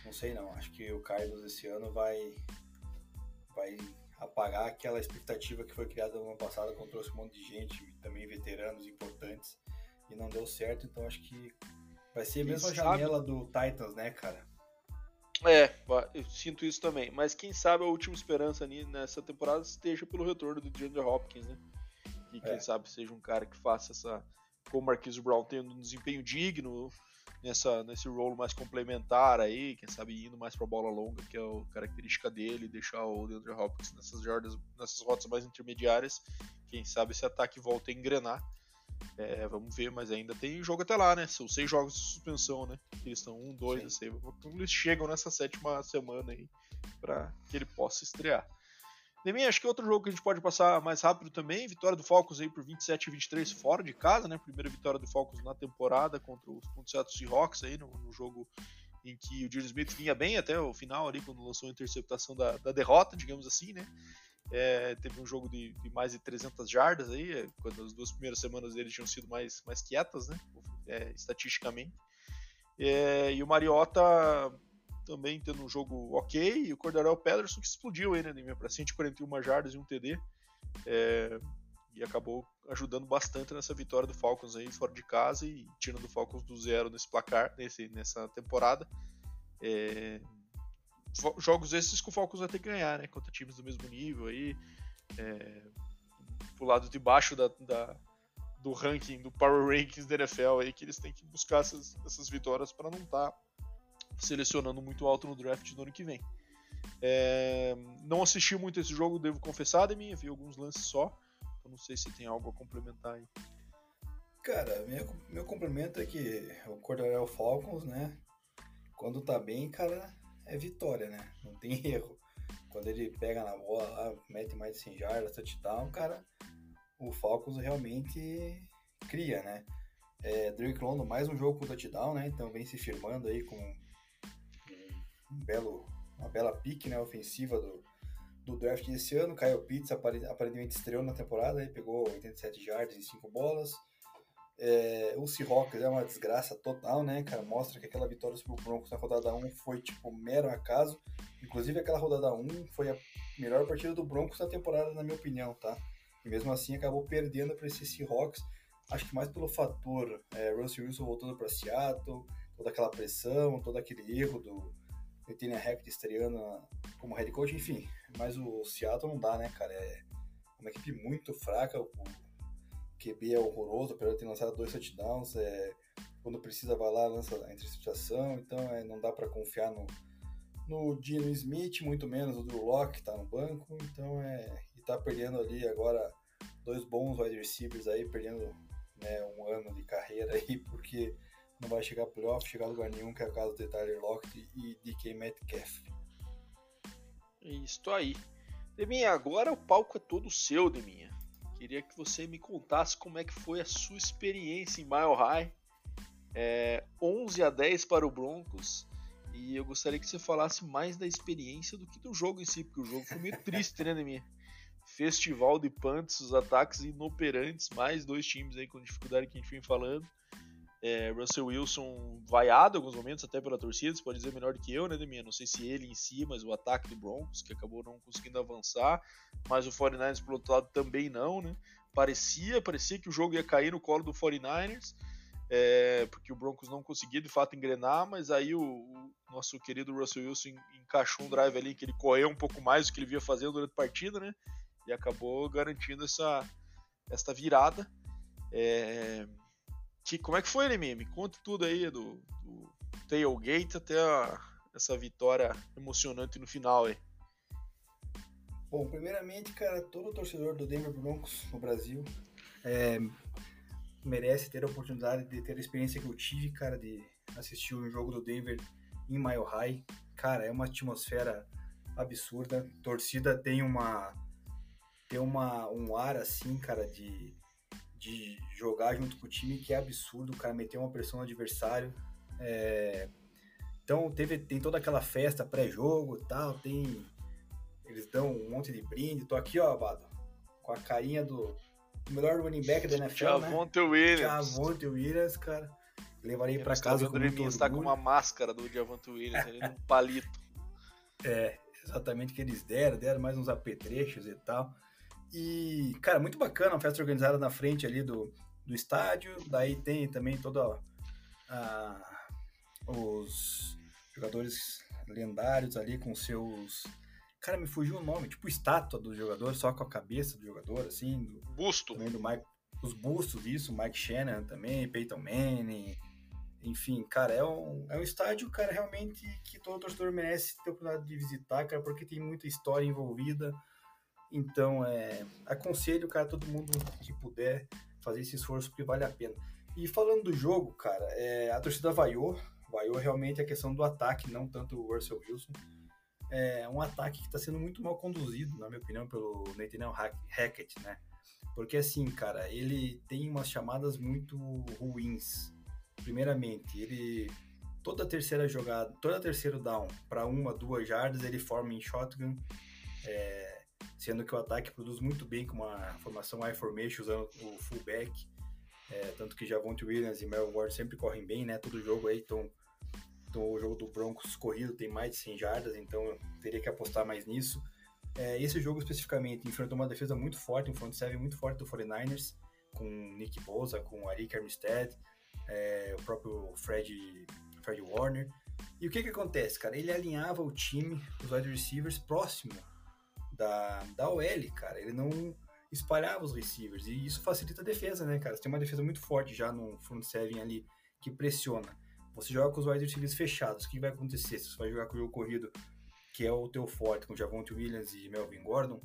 não sei não. Acho que o Carlos esse ano vai, vai apagar aquela expectativa que foi criada no ano passado, quando trouxe um monte de gente, também veteranos importantes, e não deu certo. Então, acho que vai ser a mesma janela do Titans, né, cara? É, eu sinto isso também. Mas quem sabe a última esperança nessa temporada esteja pelo retorno do DeAndre Hopkins, né? E quem é. sabe seja um cara que faça essa. Como o Marquise Brown tendo um desempenho digno nessa, nesse rolo mais complementar aí, quem sabe indo mais para bola longa, que é a característica dele, deixar o DeAndre Hopkins nessas jardas, nessas rotas mais intermediárias. Quem sabe esse ataque volta a engrenar. É, vamos ver, mas ainda tem jogo até lá, né? São seis jogos de suspensão, né? Eles estão um, dois, Sim. assim. Eles chegam nessa sétima semana aí para que ele possa estrear. Deminha, acho que outro jogo que a gente pode passar mais rápido também, vitória do Falcons aí por 27 e 23 fora de casa, né? Primeira vitória do Falcons na temporada contra os, contra os Seattle Seahawks aí no, no jogo em que o Julius Smith vinha bem até o final ali, quando lançou a interceptação da, da derrota, digamos assim, né? É, teve um jogo de, de, mais de 300 jardas aí, é, quando as duas primeiras semanas dele tinham sido mais, mais quietas, né? É, estatisticamente. É, e o Mariota também tendo um jogo ok, e o Cordarel Pederson que explodiu aí, né, para 141 jardas e um TD. É, e acabou ajudando bastante nessa vitória do Falcons aí fora de casa e tirando o Falcons do zero nesse placar, nesse, nessa temporada. É, jogos esses que o Falcons vai ter que ganhar, né? Contra times do mesmo nível aí. É, pro lado de baixo da, da, do ranking, do Power Rankings da NFL aí, que eles têm que buscar essas, essas vitórias para não estar tá selecionando muito alto no draft do ano que vem. É, não assisti muito esse jogo, devo confessar, de mim, vi alguns lances só. Eu não sei se tem algo a complementar aí. Cara, meu, meu complemento é que o Cordarel Falcons, né? Quando tá bem, cara, é vitória, né? Não tem erro. Quando ele pega na bola lá, mete mais de 100 jardas, touchdown, cara, o Falcons realmente cria, né? É, Drake London, mais um jogo com touchdown, né? Então vem se firmando aí com um belo, uma bela pique né, ofensiva do, do draft desse ano. Kyle Pitts aparentemente estreou na temporada, aí pegou 87 jardas em 5 bolas. É, o Seahawks é uma desgraça total, né, cara? Mostra que aquela vitória sobre o Broncos na rodada 1 foi, tipo, mero acaso. Inclusive, aquela rodada 1 foi a melhor partida do Broncos na temporada, na minha opinião, tá? E mesmo assim acabou perdendo para esse Seahawks. Acho que mais pelo fator é, Russell Wilson voltando para Seattle, toda aquela pressão, todo aquele erro do Nathaniel Hackett estreando como head coach, enfim. Mas o Seattle não dá, né, cara? É uma equipe muito fraca. O QB é horroroso, apesar de ter lançado dois touchdowns. É, quando precisa, vai lá, lança a interceptação. Então é, não dá para confiar no, no Dino Smith, muito menos o Drew Locke, que tá no banco. Então é. E tá perdendo ali agora dois bons wide receivers aí, perdendo né, um ano de carreira aí, porque não vai chegar playoff, chegar a lugar nenhum, que é o caso de Tyler Lockett e DK Metcalf. Isso aí. Deminha, agora o palco é todo seu, Deminha. Queria que você me contasse como é que foi a sua experiência em Mile High. É, 11 a 10 para o Broncos. E eu gostaria que você falasse mais da experiência do que do jogo em si, porque o jogo foi meio triste, né, Deminha? Festival de punts, os ataques inoperantes, mais dois times aí com dificuldade que a gente vem falando. É, Russell Wilson vaiado em alguns momentos, até pela torcida, você pode dizer melhor do que eu, né, Deminha? Não sei se ele em si, mas o ataque do Broncos, que acabou não conseguindo avançar, mas o 49ers, pelo outro lado, também não, né? Parecia, parecia que o jogo ia cair no colo do 49ers, é, porque o Broncos não conseguia de fato engrenar, mas aí o, o, nosso querido Russell Wilson encaixou um drive ali que ele correu um pouco mais do que ele via fazendo durante a partida, né? E acabou garantindo essa, essa virada. É, que, como é que foi, Lemi? Me conta tudo aí do, do tailgate até a, essa vitória emocionante no final aí. Bom, primeiramente, cara, todo torcedor do Denver Broncos no Brasil é, merece ter a oportunidade de ter a experiência que eu tive, cara, de assistir um jogo do Denver em Mile High. Cara, é uma atmosfera absurda. A torcida tem uma tem uma um ar assim, cara, de de jogar junto com o time que é absurdo, o cara meter uma pressão no adversário. É... Então teve, tem toda aquela festa pré-jogo tal, tem. Eles dão um monte de brinde. Tô aqui, ó, Abado, com a carinha do, o melhor running back da NFL, Javonte né? Williams. Javonte Williams, cara. Levarei para casa com muito está com uma máscara do Javonte Williams ali no palito. É, exatamente que eles deram, deram mais uns apetrechos e tal. E, cara, muito bacana, uma festa organizada na frente ali do, do estádio. Daí tem também toda a, os jogadores lendários ali com seus. Cara, me fugiu o nome, tipo estátua do jogador, só com a cabeça do jogador, assim. Do, Busto. Também do Mike, os bustos isso, Mike Shannon também, Peyton Manning. Enfim, cara, é um, é um estádio, cara, realmente que todo torcedor merece ter a oportunidade de visitar, cara, porque tem muita história envolvida. Então, é, aconselho, cara, todo mundo que puder fazer esse esforço, porque vale a pena. E falando do jogo, cara, é, a torcida vaiou, vaiou realmente a questão do ataque, não tanto o Russell Wilson. É um ataque que está sendo muito mal conduzido, na minha opinião, pelo Nathaniel Hackett, né? Porque assim, cara, ele tem umas chamadas muito ruins. Primeiramente, ele toda terceira jogada, toda terceiro down para uma, duas jardas, ele forma em shotgun, é, sendo que o ataque produz muito bem com uma formação I formation usando o fullback. É, tanto que Javonte Williams e Melvin Ward sempre correm bem, né? Todo jogo aí estão então, o jogo do Broncos corrido tem mais de 100 jardas, então eu teria que apostar mais nisso. É, esse jogo especificamente enfrentou uma defesa muito forte, um front seven muito forte do 49ers, com Nick Bosa, com Arik Armstead, é, o próprio Fred, Fred Warner. E o que que acontece, cara? Ele alinhava o time, os wide receivers, próximo da, da OL, cara. Ele não espalhava os receivers, e isso facilita a defesa, né, cara? Você tem uma defesa muito forte já no front seven ali, que pressiona. Você joga com os wide receivers fechados, o que vai acontecer? Se você vai jogar com o jogo corrido, que é o teu forte, com Javonte Williams e Melvin Gordon,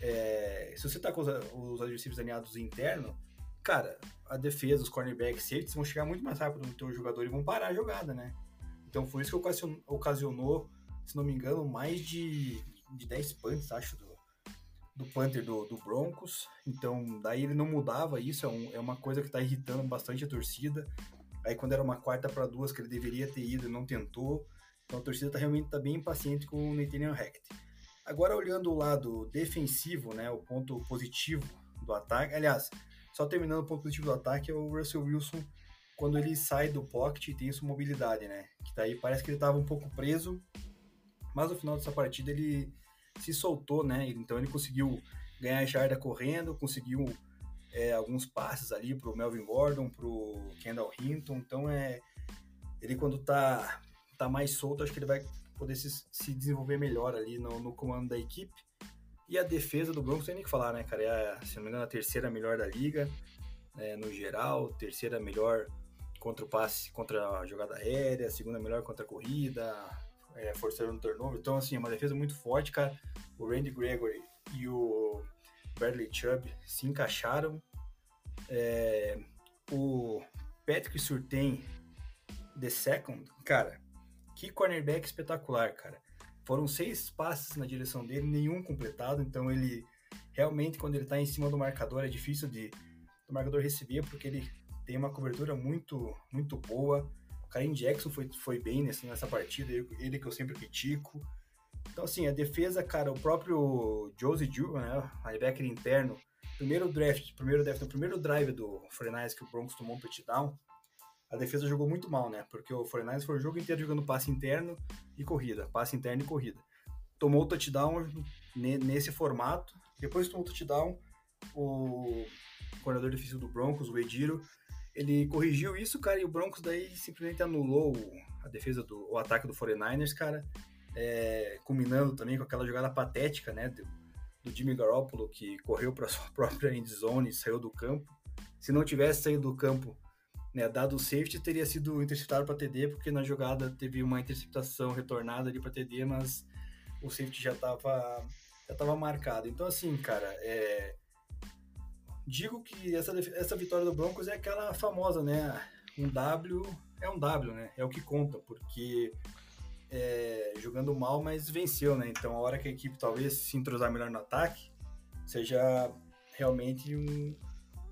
é, se você tá com os, os wide receivers alinhados interno, cara, a defesa, os cornerbacks, safeties vão chegar muito mais rápido no teu jogador e vão parar a jogada, né? Então foi isso que ocasionou, ocasionou se não me engano, mais de, de 10 punts, acho, do, do punter do, do, Broncos. Então, daí ele não mudava isso, é, um, é uma coisa que está irritando bastante a torcida. Aí quando era uma quarta para duas que ele deveria ter ido, não tentou. Então a torcida tá, realmente tá bem impaciente com o Nathaniel Hackett. Agora olhando o lado defensivo, né, o ponto positivo do ataque, aliás, só terminando o ponto positivo do ataque é o Russell Wilson quando ele sai do pocket e tem sua mobilidade, né? Que daí parece que ele estava um pouco preso, mas no final dessa partida ele se soltou, né? Então ele conseguiu ganhar a jarda correndo, conseguiu é, alguns passes ali pro Melvin Gordon, pro Kendall Hinton. Então é ele quando tá tá mais solto, acho que ele vai poder se, se desenvolver melhor ali no, no, comando da equipe. E a defesa do Broncos tem nem que falar, né, cara? É, a, se não me engano, a terceira melhor da liga, é, no geral, terceira melhor contra o passe, contra a jogada aérea, segunda melhor contra a corrida, é, forçando o turnover. Então, assim, é uma defesa muito forte, cara. O Randy Gregory e o Bradley Chubb se encaixaram. É, o Patrick Surtain, the second, cara, que cornerback espetacular, cara. Foram seis passes na direção dele, nenhum completado, então ele realmente, quando ele tá em cima do marcador, é difícil de do marcador receber, porque ele tem uma cobertura muito, muito boa. O Karim Jackson foi, foi bem nessa, nessa partida, ele que eu sempre critico. Então, assim, a defesa, cara, o próprio Josie Ju, né, linebacker interno, primeiro draft, primeiro draft, primeiro drive do 49 que o Broncos tomou um touchdown, a defesa jogou muito mal, né? Porque o 49 foi o jogo inteiro jogando passe interno e corrida, passe interno e corrida. Tomou o touchdown nesse formato, depois tomou o touchdown, o coordenador defensivo do Broncos, o Ediro, ele corrigiu isso, cara, e o Broncos daí simplesmente anulou a defesa do o ataque do 49ers, cara é, culminando também com aquela jogada patética, né, do, do Jimmy Garoppolo, que correu para sua própria end zone e saiu do campo. Se não tivesse saído do campo, né, dado o safety, teria sido interceptado para TD, porque na jogada teve uma interceptação retornada ali para TD, mas o safety já estava já tava marcado. Então, assim, cara, é... digo que essa, essa vitória do Broncos é aquela famosa, né? Um W é um W, né? É o que conta, porque é, jogando mal, mas venceu, né? Então a hora que a equipe talvez se entrosar melhor no ataque, seja realmente um,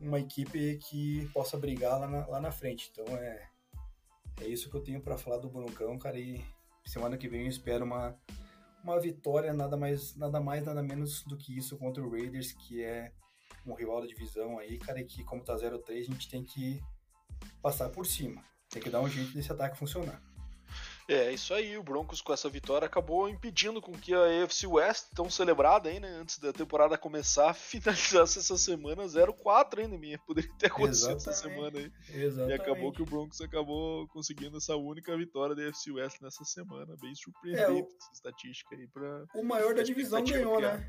uma equipe que possa brigar lá na, lá na frente. Então é, é isso que eu tenho para falar do Broncão, cara. E semana que vem eu espero uma, uma vitória, nada mais, nada mais, nada menos do que isso contra o Raiders, que é um rival da divisão aí, cara, e que como tá 0-3, a gente tem que passar por cima. Tem que dar um jeito desse ataque funcionar. É, isso aí, o Broncos com essa vitória acabou impedindo com que a AFC West, tão celebrada aí, né, antes da temporada começar, finalizasse essa semana 0-4 ainda, minha. Poderia ter acontecido Exatamente. essa semana aí. Exatamente. E acabou que o Broncos acabou conseguindo essa única vitória da AFC West nessa semana, bem surpreendente é, o... essa estatística aí pra... O maior da divisão ganhou, né?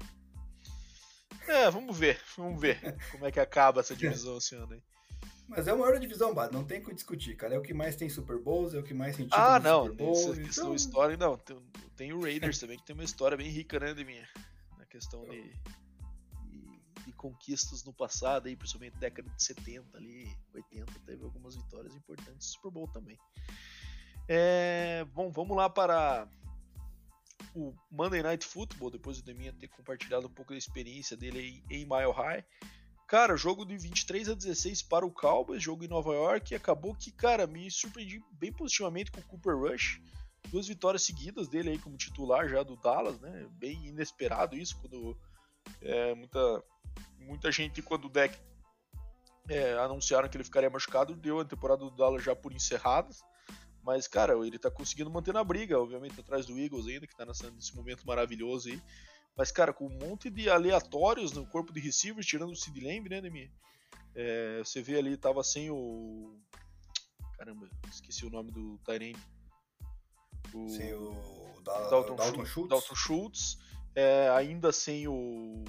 É, vamos ver, vamos ver como é que acaba essa divisão esse ano aí. Mas é a maior divisão, Bad, não tem o que discutir, cara. É o que mais tem Super Bowls, é o que mais tem Ah, não, Super essa questão então... história, não. Tem, tem o Raiders também, que tem uma história bem rica, né, de minha? Na questão de, de, de, conquistas no passado, aí, principalmente década de 70 ali, 80, teve algumas vitórias importantes. Super Bowl também. É, bom, vamos lá para o Monday Night Football, depois do Deminha ter compartilhado um pouco da experiência dele em Mile High. Cara, jogo de 23 a 16 para o Cowboys, jogo em Nova York, e acabou que, cara, me surpreendi bem positivamente com o Cooper Rush. Duas vitórias seguidas dele aí como titular já do Dallas, né? Bem inesperado isso, quando é, muita, muita gente, quando o deck é, anunciaram que ele ficaria machucado, deu a temporada do Dallas já por encerrada. Mas, cara, ele tá conseguindo manter na briga, obviamente, atrás do Eagles ainda, que tá nesse momento maravilhoso aí. Mas, cara, com um monte de aleatórios no corpo de receivers, tirando o Sid Lamb, né, Nemi? É, você vê ali, tava sem o. Caramba, esqueci o nome do Tyrene. O... Sem o da... Dalton, Dalton Schultz. Dalton Schultz. É, ainda sem o.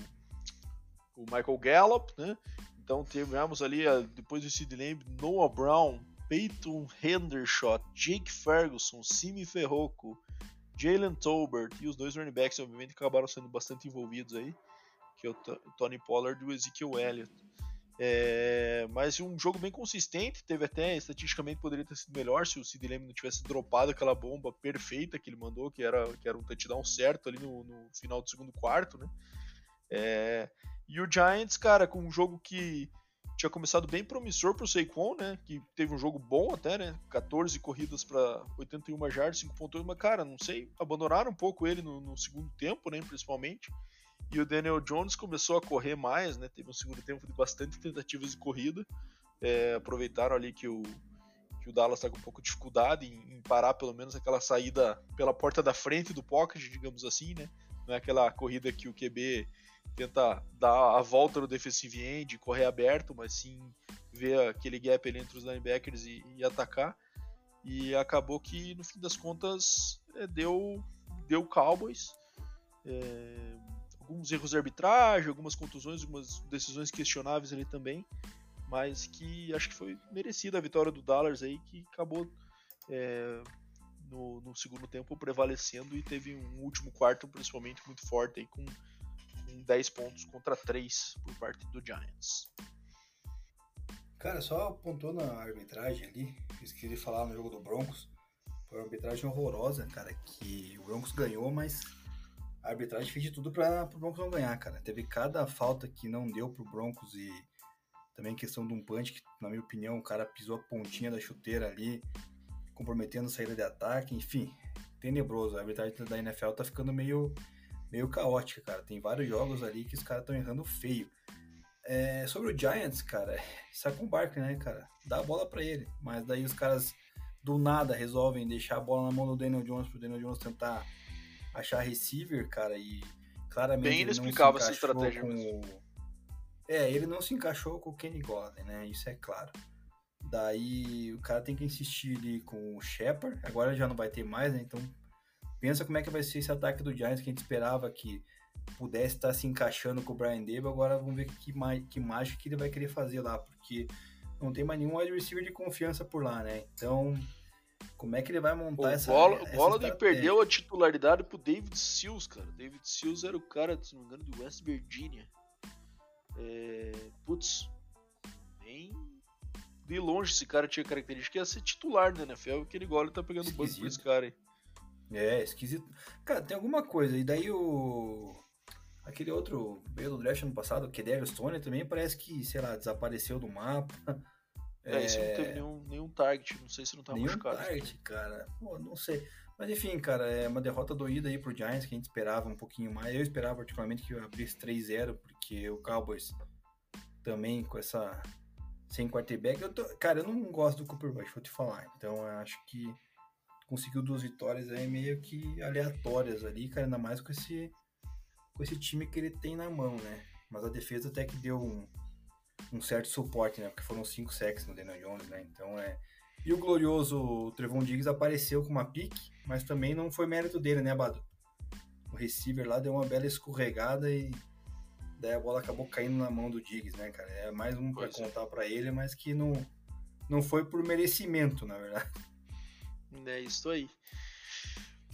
O Michael Gallup, né? Então tivemos ali, depois do Sid Lamb, Noah Brown, Peyton Hendershot, Jake Ferguson, Simi Ferroco, Jalen Tolbert e os dois running backs, obviamente, acabaram sendo bastante envolvidos aí, que é o Tony Pollard e o Ezekiel Elliott. É, mas um jogo bem consistente, teve até, estatisticamente poderia ter sido melhor se o Sid Lamb não tivesse dropado aquela bomba perfeita que ele mandou, que era, que era um touchdown certo ali no, no final do segundo quarto, né? É, e o Giants, cara, com um jogo que tinha começado bem promissor pro Saquon, né? Que teve um jogo bom até, né? 14 corridas para 81 jardas, 5 pontos, mas cara, não sei, abandonaram um pouco ele no, no, segundo tempo, né? Principalmente. E o Daniel Jones começou a correr mais, né? Teve um segundo tempo de bastante tentativas de corrida. É, aproveitaram ali que o, que o Dallas está com um pouco de dificuldade em, em, parar pelo menos aquela saída pela porta da frente do pocket, digamos assim, né? Não é aquela corrida que o QB tenta dar a volta no defensive end, correr aberto, mas sim ver aquele gap ali entre os linebackers e, e atacar. E acabou que no fim das contas é, deu deu Cowboys. É, alguns erros de arbitragem, algumas contusões, algumas decisões questionáveis ali também, mas que acho que foi merecida a vitória do Dallas aí, que acabou é, no, no, segundo tempo prevalecendo e teve um último quarto principalmente muito forte aí com em 10 pontos contra 3 por parte do Giants. Cara, só apontou na arbitragem ali, esqueci de falar no jogo do Broncos. Foi uma arbitragem horrorosa, cara, que o Broncos ganhou, mas a arbitragem fez de tudo para o Broncos não ganhar, cara. Teve cada falta que não deu pro Broncos e também questão de um punch que, na minha opinião, o cara pisou a pontinha da chuteira ali, comprometendo a saída de ataque, enfim, tenebroso. A arbitragem da NFL tá ficando meio meio caótica, cara. Tem vários jogos ali que os caras estão errando feio. É, sobre o Giants, cara, sai com o Barkley, né, cara? Dá a bola para ele. Mas daí os caras do nada resolvem deixar a bola na mão do Daniel Jones pro Daniel Jones tentar achar receiver, cara, e claramente Bem ele explicava essa estratégia com... É, ele não se encaixou com o Kenny Golden, né? Isso é claro. Daí o cara tem que insistir ali com o Shepard. Agora já não vai ter mais, né? Então Pensa como é que vai ser esse ataque do Giants que a gente esperava que pudesse estar se encaixando com o Brian Dable. Agora vamos ver que, que mágica que ele vai querer fazer lá, porque não tem mais nenhum wide receiver de confiança por lá, né? Então, como é que ele vai montar o essa. Bola, essa bola de perdeu a titularidade pro David Seals, cara. David Seals era o cara, se não me engano, do West Virginia. É, putz, nem de longe esse cara tinha característica que ia ser titular na NFL, que ele gola tá pegando banco por esse cara aí. É, esquisito. Cara, tem alguma coisa. E daí o. Aquele outro veio do draft ano passado, o Kedar Stone, também parece que, sei lá, desapareceu do mapa. É, é... esse não teve nenhum, nenhum target, não sei se não tá nenhum machucado. target, cara. Pô, não sei. Mas enfim, cara, é uma derrota doída aí pro Giants, que a gente esperava um pouquinho mais. Eu esperava particularmente que abrisse 3-0, porque o Cowboys também com essa sem quarterback. Eu tô, cara, eu não gosto do Cooper Rush, vou te falar. Então eu acho que conseguiu duas vitórias aí meio que aleatórias ali, cara, ainda mais com esse com esse time que ele tem na mão, né? Mas a defesa até que deu um, um certo suporte, né? Porque foram cinco sacks no Daniel Jones, né? Então é. E o glorioso Trevon Diggs apareceu com uma pique, mas também não foi mérito dele, né, Bado? O receiver lá deu uma bela escorregada e daí a bola acabou caindo na mão do Diggs, né, cara? É mais um para é. contar para ele, mas que não, não foi por merecimento, na verdade. É isso aí.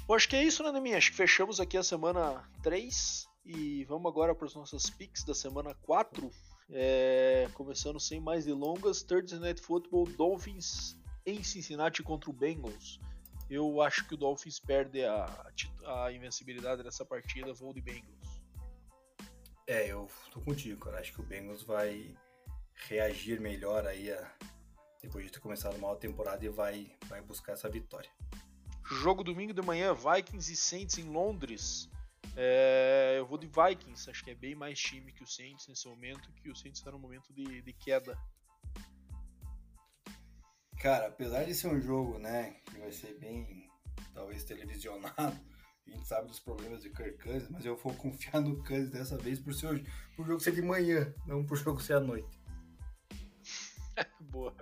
Bom, acho que é isso, né, Neminha? Acho que fechamos aqui a semana 3 e vamos agora para as nossas picks da semana 4. É, começando sem mais delongas, Thursday Night Football Dolphins em Cincinnati contra o Bengals. Eu acho que o Dolphins perde a, a invencibilidade nessa partida, vou de Bengals. É, eu tô contigo, cara. Acho que o Bengals vai reagir melhor aí a, depois de ter começado uma temporada e vai, vai buscar essa vitória. Jogo domingo de manhã, Vikings e Saints em Londres. É, eu vou de Vikings, acho que é bem mais time que o Saints nesse momento, que o Saints está no momento de, de queda. Cara, apesar de ser um jogo, né, que vai ser bem, talvez, televisionado, a gente sabe dos problemas de Kirk Cousins, mas eu vou confiar no Cousins dessa vez por, ser, por jogo ser de manhã, não por jogo ser à noite. Boa.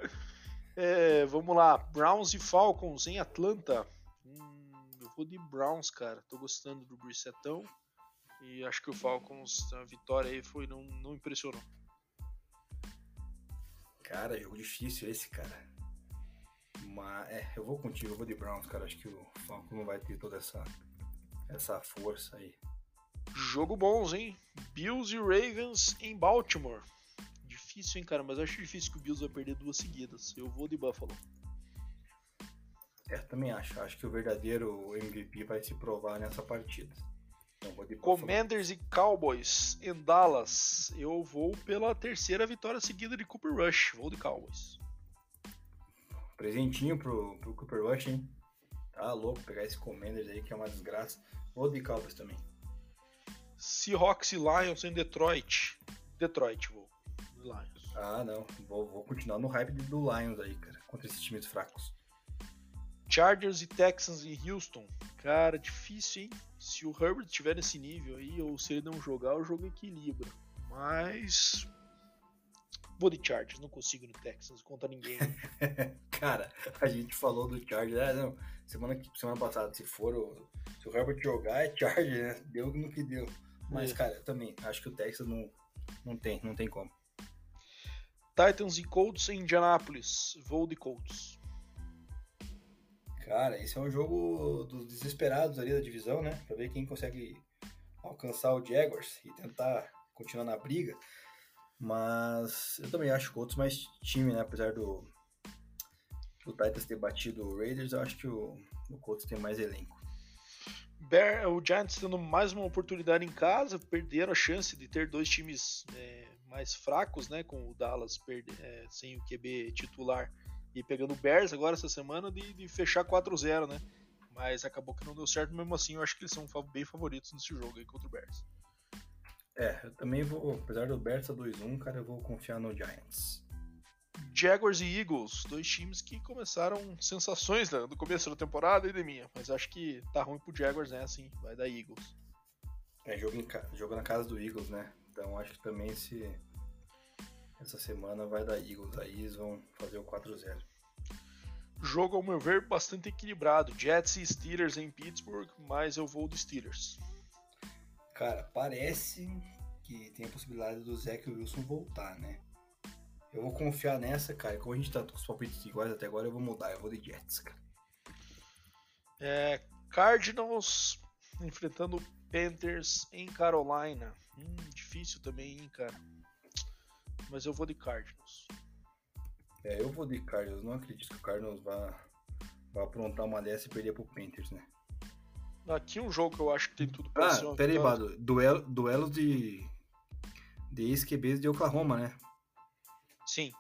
É, vamos lá, Browns e Falcons em Atlanta. Hum, eu vou de Browns, cara. Tô gostando do Brissetão. E acho que o Falcons, a vitória aí foi, não, não impressionou. Cara, jogo difícil esse, cara. Mas, é, eu vou contigo, eu vou de Browns, cara. Acho que o Falcons não vai ter toda essa, essa força aí. Jogo bons, hein? Bills e Ravens em Baltimore difícil, hein, cara, mas eu acho difícil que o Bills vai perder duas seguidas. Eu vou de Buffalo. É, também acho. Acho que o verdadeiro MVP vai se provar nessa partida. Commanders e Cowboys em Dallas. Eu vou pela terceira vitória seguida de Cooper Rush. Vou de Cowboys. Presentinho pro, pro Cooper Rush, hein? Tá louco pegar esse Commanders aí que é uma desgraça. Vou de Cowboys também. Seahawks e Lions em Detroit. Detroit, vou. Lions. Ah, não. Vou, vou continuar no hype do Lions aí, cara, contra esses times fracos. Chargers e Texans em Houston. Cara, difícil, hein? Se o Herbert tiver nesse nível aí, ou se ele não jogar, o jogo equilibra. Mas. Vou de Chargers, não consigo no Texans contra ninguém. cara, a gente falou do Chargers. Ah, não. Semana, semana passada, se for o. Se o Herbert jogar, é Chargers, né? Deu no que deu. Mas, é. cara, eu também acho que o Texas não, não tem, não tem como. Titans e Colts em Indianapolis. Vou de Colts. Cara, esse é um jogo dos desesperados ali da divisão, né? Pra ver quem consegue alcançar o Jaguars e tentar continuar na briga. Mas eu também acho o Colts mais time, né? Apesar do, do Titans ter batido o Raiders, eu acho que o, o Colts tem mais elenco. Bear, o Giants tendo mais uma oportunidade em casa, perderam a chance de ter dois times é, mais fracos, né? Com o Dallas perde, é, sem o QB titular e pegando o Bears agora essa semana de, de fechar 4-0, né? Mas acabou que não deu certo mesmo assim. Eu acho que eles são bem favoritos nesse jogo aí contra o Bears. É, eu também vou, apesar do Bears 2-1, cara, eu vou confiar no Giants. Jaguars e Eagles, dois times que começaram sensações né, no começo da temporada e de minha, mas acho que tá ruim pro Jaguars, né? Assim, vai dar Eagles. É, jogo, jogo na casa do Eagles, né? Então acho que também se essa semana vai dar Eagles, aí eles vão fazer o 4-0. Jogo, ao meu ver, bastante equilibrado. Jets e Steelers em Pittsburgh, mas eu vou do Steelers. Cara, parece que tem a possibilidade do Zach Wilson voltar, né? Eu vou confiar nessa, cara. Como a gente tá com os palpites iguais até agora, eu vou mudar. Eu vou de Jets, cara. É, Cardinals enfrentando Panthers em Carolina. Hum, difícil também, hein, cara. Mas eu vou de Cardinals. É, eu vou de Cardinals. Não acredito que o Cardinals vá, vá aprontar uma dessa e perder pro Panthers, né? Aqui um jogo que eu acho que tem tudo pra ah, ser. Ah, peraí, Bado. Duelo, duelos de. de ex-QBs de Oklahoma, né? Sim,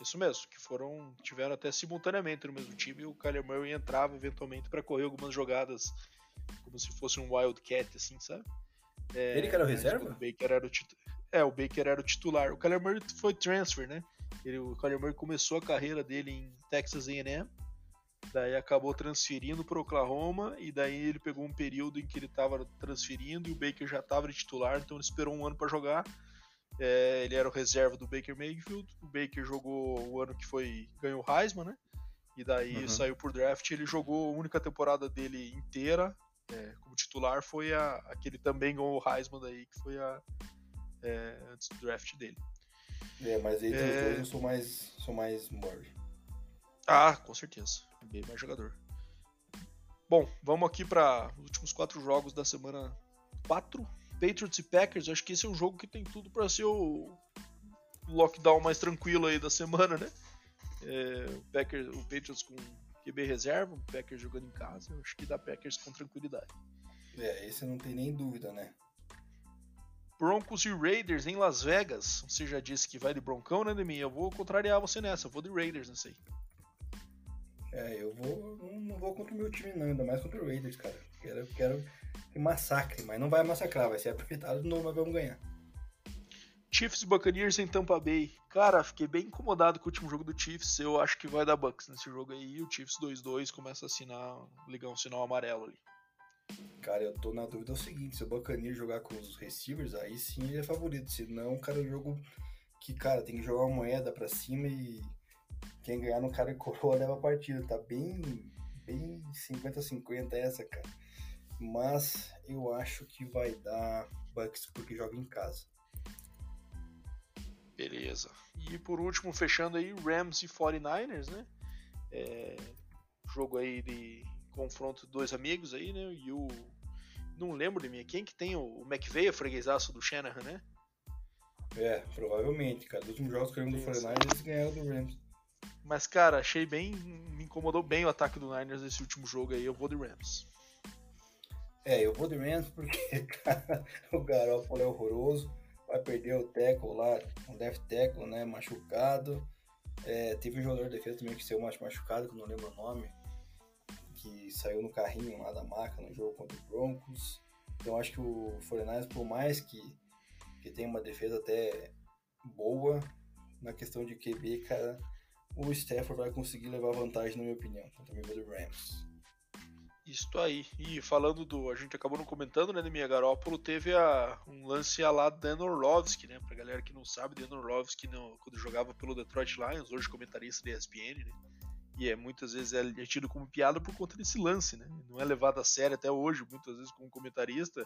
isso mesmo. Que foram. tiveram até simultaneamente no mesmo time e o Kyler Murray entrava eventualmente para correr algumas jogadas como se fosse um Wildcat, assim, sabe? É, ele que era o reserva? O Baker era o titular. É, o Baker era o titular. O Kyler Murray foi transfer, né? Ele, o Kyler Murray começou a carreira dele em Texas A&M, daí acabou transferindo para Oklahoma e daí ele pegou um período em que ele estava transferindo e o Baker já estava de titular, então ele esperou um ano para jogar. É, ele era o reserva do Baker Mayfield. O Baker jogou o ano que foi ganhou o Heisman, né? E daí uhum. saiu por draft. Ele jogou a única temporada dele inteira é, como titular foi a, a que ele também ganhou o Heisman daí, que foi a é, antes do draft dele. É, mas entre é... os dois eu sou mais, sou mais Murray. Ah, com certeza. Bem mais jogador. Bom, vamos aqui para os últimos quatro jogos da semana 4. Patriots e Packers. Acho que esse é um jogo que tem tudo para ser o lockdown mais tranquilo aí da semana, né? É, o, Packers, o Patriots com QB reserva, o Packers jogando em casa. Acho que dá Packers com tranquilidade. É, esse não tem nem dúvida, né? Broncos e Raiders em Las Vegas. Você já disse que vai de Broncão, né, Demi? Eu vou contrariar você nessa, eu vou de Raiders nessa aí. É, eu vou. Não, não, vou contra o meu time, não, ainda mais contra o Raiders, cara. Quero, quero que massacre, mas não vai massacrar, vai ser apertado de novo, mas vamos ganhar. Chiefs e Buccaneers em Tampa Bay. Cara, fiquei bem incomodado com o último jogo do Chiefs. Eu acho que vai dar Bucks nesse jogo aí. O Chiefs 2-2 começa a assinar, ligar um sinal amarelo ali. Cara, eu tô na dúvida é o seguinte, se o Buccaneers jogar com os receivers, aí sim ele é favorito. Se não, cara, é um jogo que, cara, tem que jogar uma moeda pra cima e quem ganhar no cara e coroa leva a partida. Tá bem, bem 50-50 essa, cara. Mas eu acho que vai dar Bucks porque joga em casa. Beleza. E por último, fechando aí, Rams e 49ers, né? É, jogo aí de confronto de dois amigos aí, né? E o. Não lembro de mim, quem que tem o, o McVeigh, o freguesaço do Shanahan, né? É, provavelmente, cara. Dos últimos jogos que lembro do 49ers, eles ganharam do Rams. Mas, cara, achei bem. Me incomodou bem o ataque do Niners nesse último jogo aí. Eu vou de Rams. É, eu vou de Rams porque, cara, o Garoppolo é horroroso. Vai perder o tackle lá, o left tackle, né? Machucado. É, teve um jogador de defesa também que saiu machucado, que eu não lembro o nome que saiu no carrinho lá da maca no jogo contra o Broncos. Então acho que o Foreigners, por mais que, que tenha uma defesa até boa, na questão de QB, cara, o Stafford vai conseguir levar vantagem, na minha opinião, contra o do Rams. Isso aí. E falando do. A gente acabou não comentando, né, minha Garópolo, teve a, um lance a lá Dan Orlovsky, né? Pra galera que não sabe, Dan Orlovsky, no, quando jogava pelo Detroit Lions, hoje comentarista da ESPN, né? e é muitas vezes é, é tido como piada por conta desse lance, né? Não é levado a sério até hoje, muitas vezes como comentarista,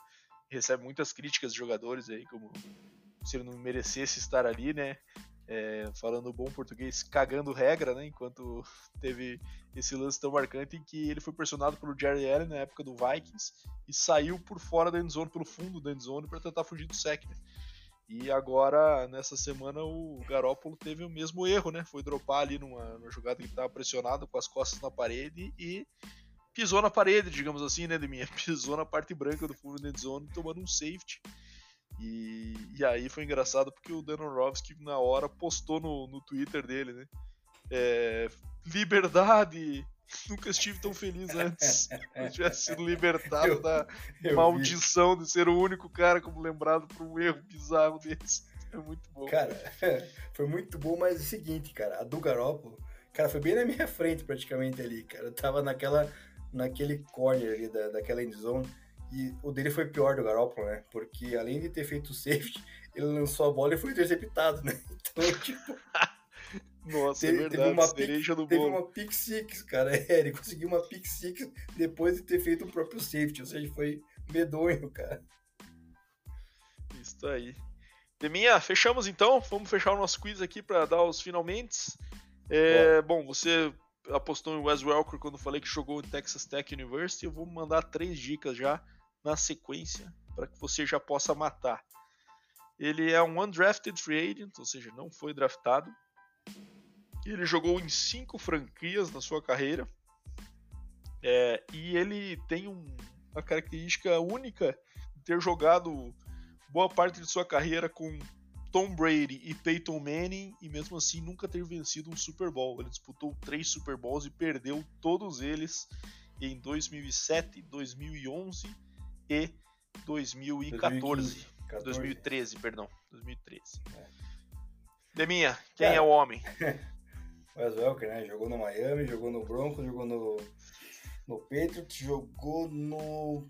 recebe muitas críticas de jogadores aí, como se ele não merecesse estar ali, né? É, falando bom português, cagando regra, né? Enquanto teve esse lance tão marcante em que ele foi pressionado pelo Jerry Allen na época do Vikings e saiu por fora da endzone, pelo fundo da endzone para tentar fugir do sec, né? E agora, nessa semana, o Garópolo teve o mesmo erro, né? Foi dropar ali numa, numa jogada que ele estava pressionado com as costas na parede e pisou na parede, digamos assim, né, Deminha? Pisou na parte branca do fundo da zone, tomando um safety. E, e aí foi engraçado porque o Dan Orlovsky, na hora, postou no, no Twitter dele, né? É, liberdade, Nunca estive tão feliz antes. Eu tivesse sido libertado eu, da eu maldição vi. de ser o único cara como lembrado por um erro bizarro desse. É muito bom. Cara, foi muito bom, mas é o seguinte, cara, a do Garópolo, cara, foi bem na minha frente praticamente ali, cara. Eu tava naquela, naquele corner ali da, daquela endzone. E o dele foi pior do Garópolo, né? Porque além de ter feito o safety, ele lançou a bola e foi interceptado, né? Então, tipo. Nossa, teve, é verdade, teve uma cereja do Teve uma pick six, cara. É, ele conseguiu uma pick six depois de ter feito o próprio safety, ou seja, foi medonho, cara. Isso aí. Deminha, fechamos então. Vamos fechar o nosso quiz aqui para dar os finalmente. É, bom, você apostou em Wes Welker quando falei que jogou em Texas Tech University. Eu vou mandar três dicas já na sequência para que você já possa matar. Ele é um undrafted free agent, ou seja, não foi draftado. Ele jogou em cinco franquias na sua carreira. É, e ele tem um, uma característica única de ter jogado boa parte de sua carreira com Tom Brady e Peyton Manning e mesmo assim nunca ter vencido um Super Bowl. Ele disputou três Super Bowls e perdeu todos eles em 2007, 2011 e 2014. 14. 2013, perdão. 2013. É. Deminha, quem é, é o homem? Wes Welker, né? Jogou no Miami, jogou no Broncos, jogou no, no Patriots, jogou no.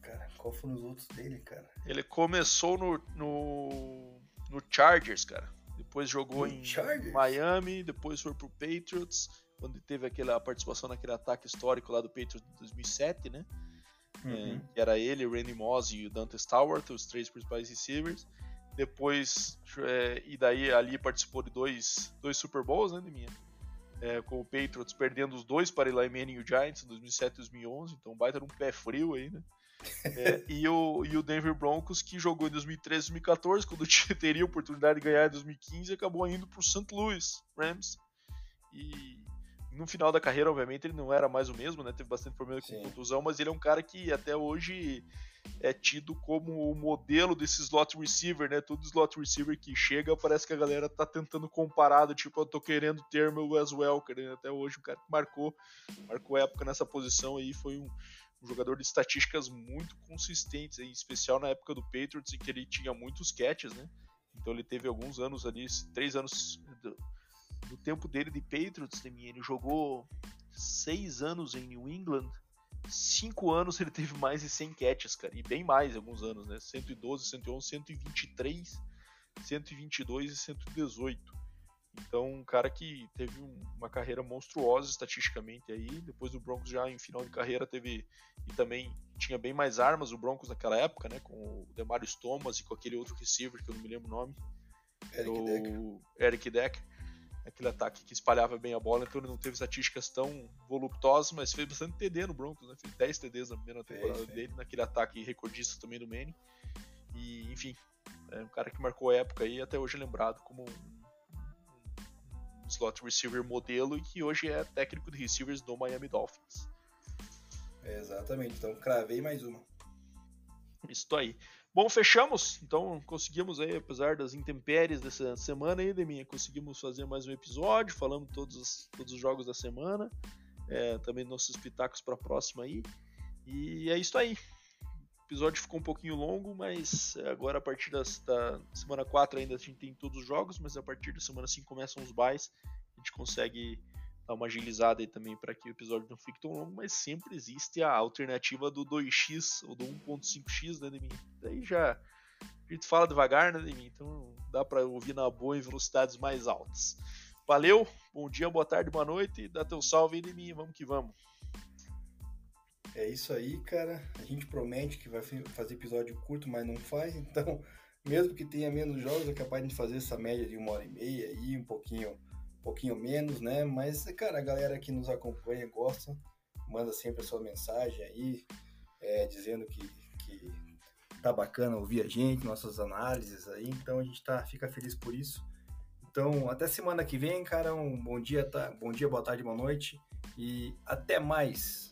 Cara, qual foram os outros dele, cara? Ele começou no, no, no Chargers, cara. Depois jogou no em Chargers? Miami, depois foi pro Patriots, quando teve aquela participação naquele ataque histórico lá do Patriots de 2007, né? Uhum. É, que era ele, o Randy Moss e o Dante Stewart, os três principais receivers. Depois, é, e daí ali participou de dois, dois Super Bowls, né, de minha? É, com o Patriots perdendo os dois para Eli Manning e o Giants em 2007 e 2011, então baita num pé frio aí, né? É, e, o, e o Denver Broncos, que jogou em 2013 e 2014, quando teria a oportunidade de ganhar em 2015, acabou indo para o St. Louis Rams. E no final da carreira, obviamente, ele não era mais o mesmo, né? Teve bastante problema com Sim. contusão, mas ele é um cara que até hoje é tido como o modelo desse slot receiver, né? Todo slot receiver que chega, parece que a galera tá tentando comparar, do tipo, eu tô querendo ter meu Wes Welker, né? Até hoje o cara que marcou, marcou época nessa posição aí, foi um, um jogador de estatísticas muito consistentes, em especial na época do Patriots, em que ele tinha muitos catches, né? Então ele teve alguns anos ali, três anos do, do tempo dele de Patriots, ele jogou seis anos em New England, cinco anos ele teve mais de 100 catches, cara, e bem mais alguns anos, né? 112, 111, 123, 122 e 118. Então, um cara que teve uma carreira monstruosa estatisticamente aí. Depois do Broncos já em final de carreira teve e também tinha bem mais armas o Broncos naquela época, né? Com o Demarius Thomas e com aquele outro receiver que eu não me lembro o nome. Eric o Decker. Eric Decker. Aquele ataque que espalhava bem a bola, então ele não teve estatísticas tão voluptuosas, mas fez bastante TD no Broncos, né? Fez 10 TDs na primeira temporada é, dele, naquele ataque recordista também do Manning. E, enfim, é um cara que marcou a época aí até hoje é lembrado como um slot receiver modelo e que hoje é técnico de receivers do Miami Dolphins. exatamente, então cravei mais uma. Isso aí. Bom, fechamos. Então conseguimos aí, apesar das intempéries dessa semana aí, Deminha, conseguimos fazer mais um episódio, falando todos os, todos os jogos da semana. É, também nossos pitacos para a próxima aí. E é isso aí. O episódio ficou um pouquinho longo, mas agora a partir das, da semana 4 ainda a gente tem todos os jogos, mas a partir da semana 5 começam os buys. A gente consegue dar uma agilizada aí também para que o episódio não fique tão longo, mas sempre existe a alternativa do 2x ou do 1.5x, né, Demi? Daí já a gente fala devagar, né, Demi? Então dá para ouvir na boa em velocidades mais altas. Valeu, bom dia, boa tarde, boa noite, dá teu salve aí, Demi, vamos que vamos. É isso aí, cara. A gente promete que vai fazer episódio curto, mas não faz. Então, mesmo que tenha menos jogos, é capaz de fazer essa média de uma hora e meia aí, um pouquinho, pouquinho menos, né? Mas, cara, a galera que nos acompanha gosta, manda sempre a sua mensagem aí, é, dizendo que, que tá bacana ouvir a gente, nossas análises aí. Então a gente tá, fica feliz por isso. Então, até semana que vem, cara. Um bom dia, tá? Bom dia, boa tarde, boa noite. E até mais.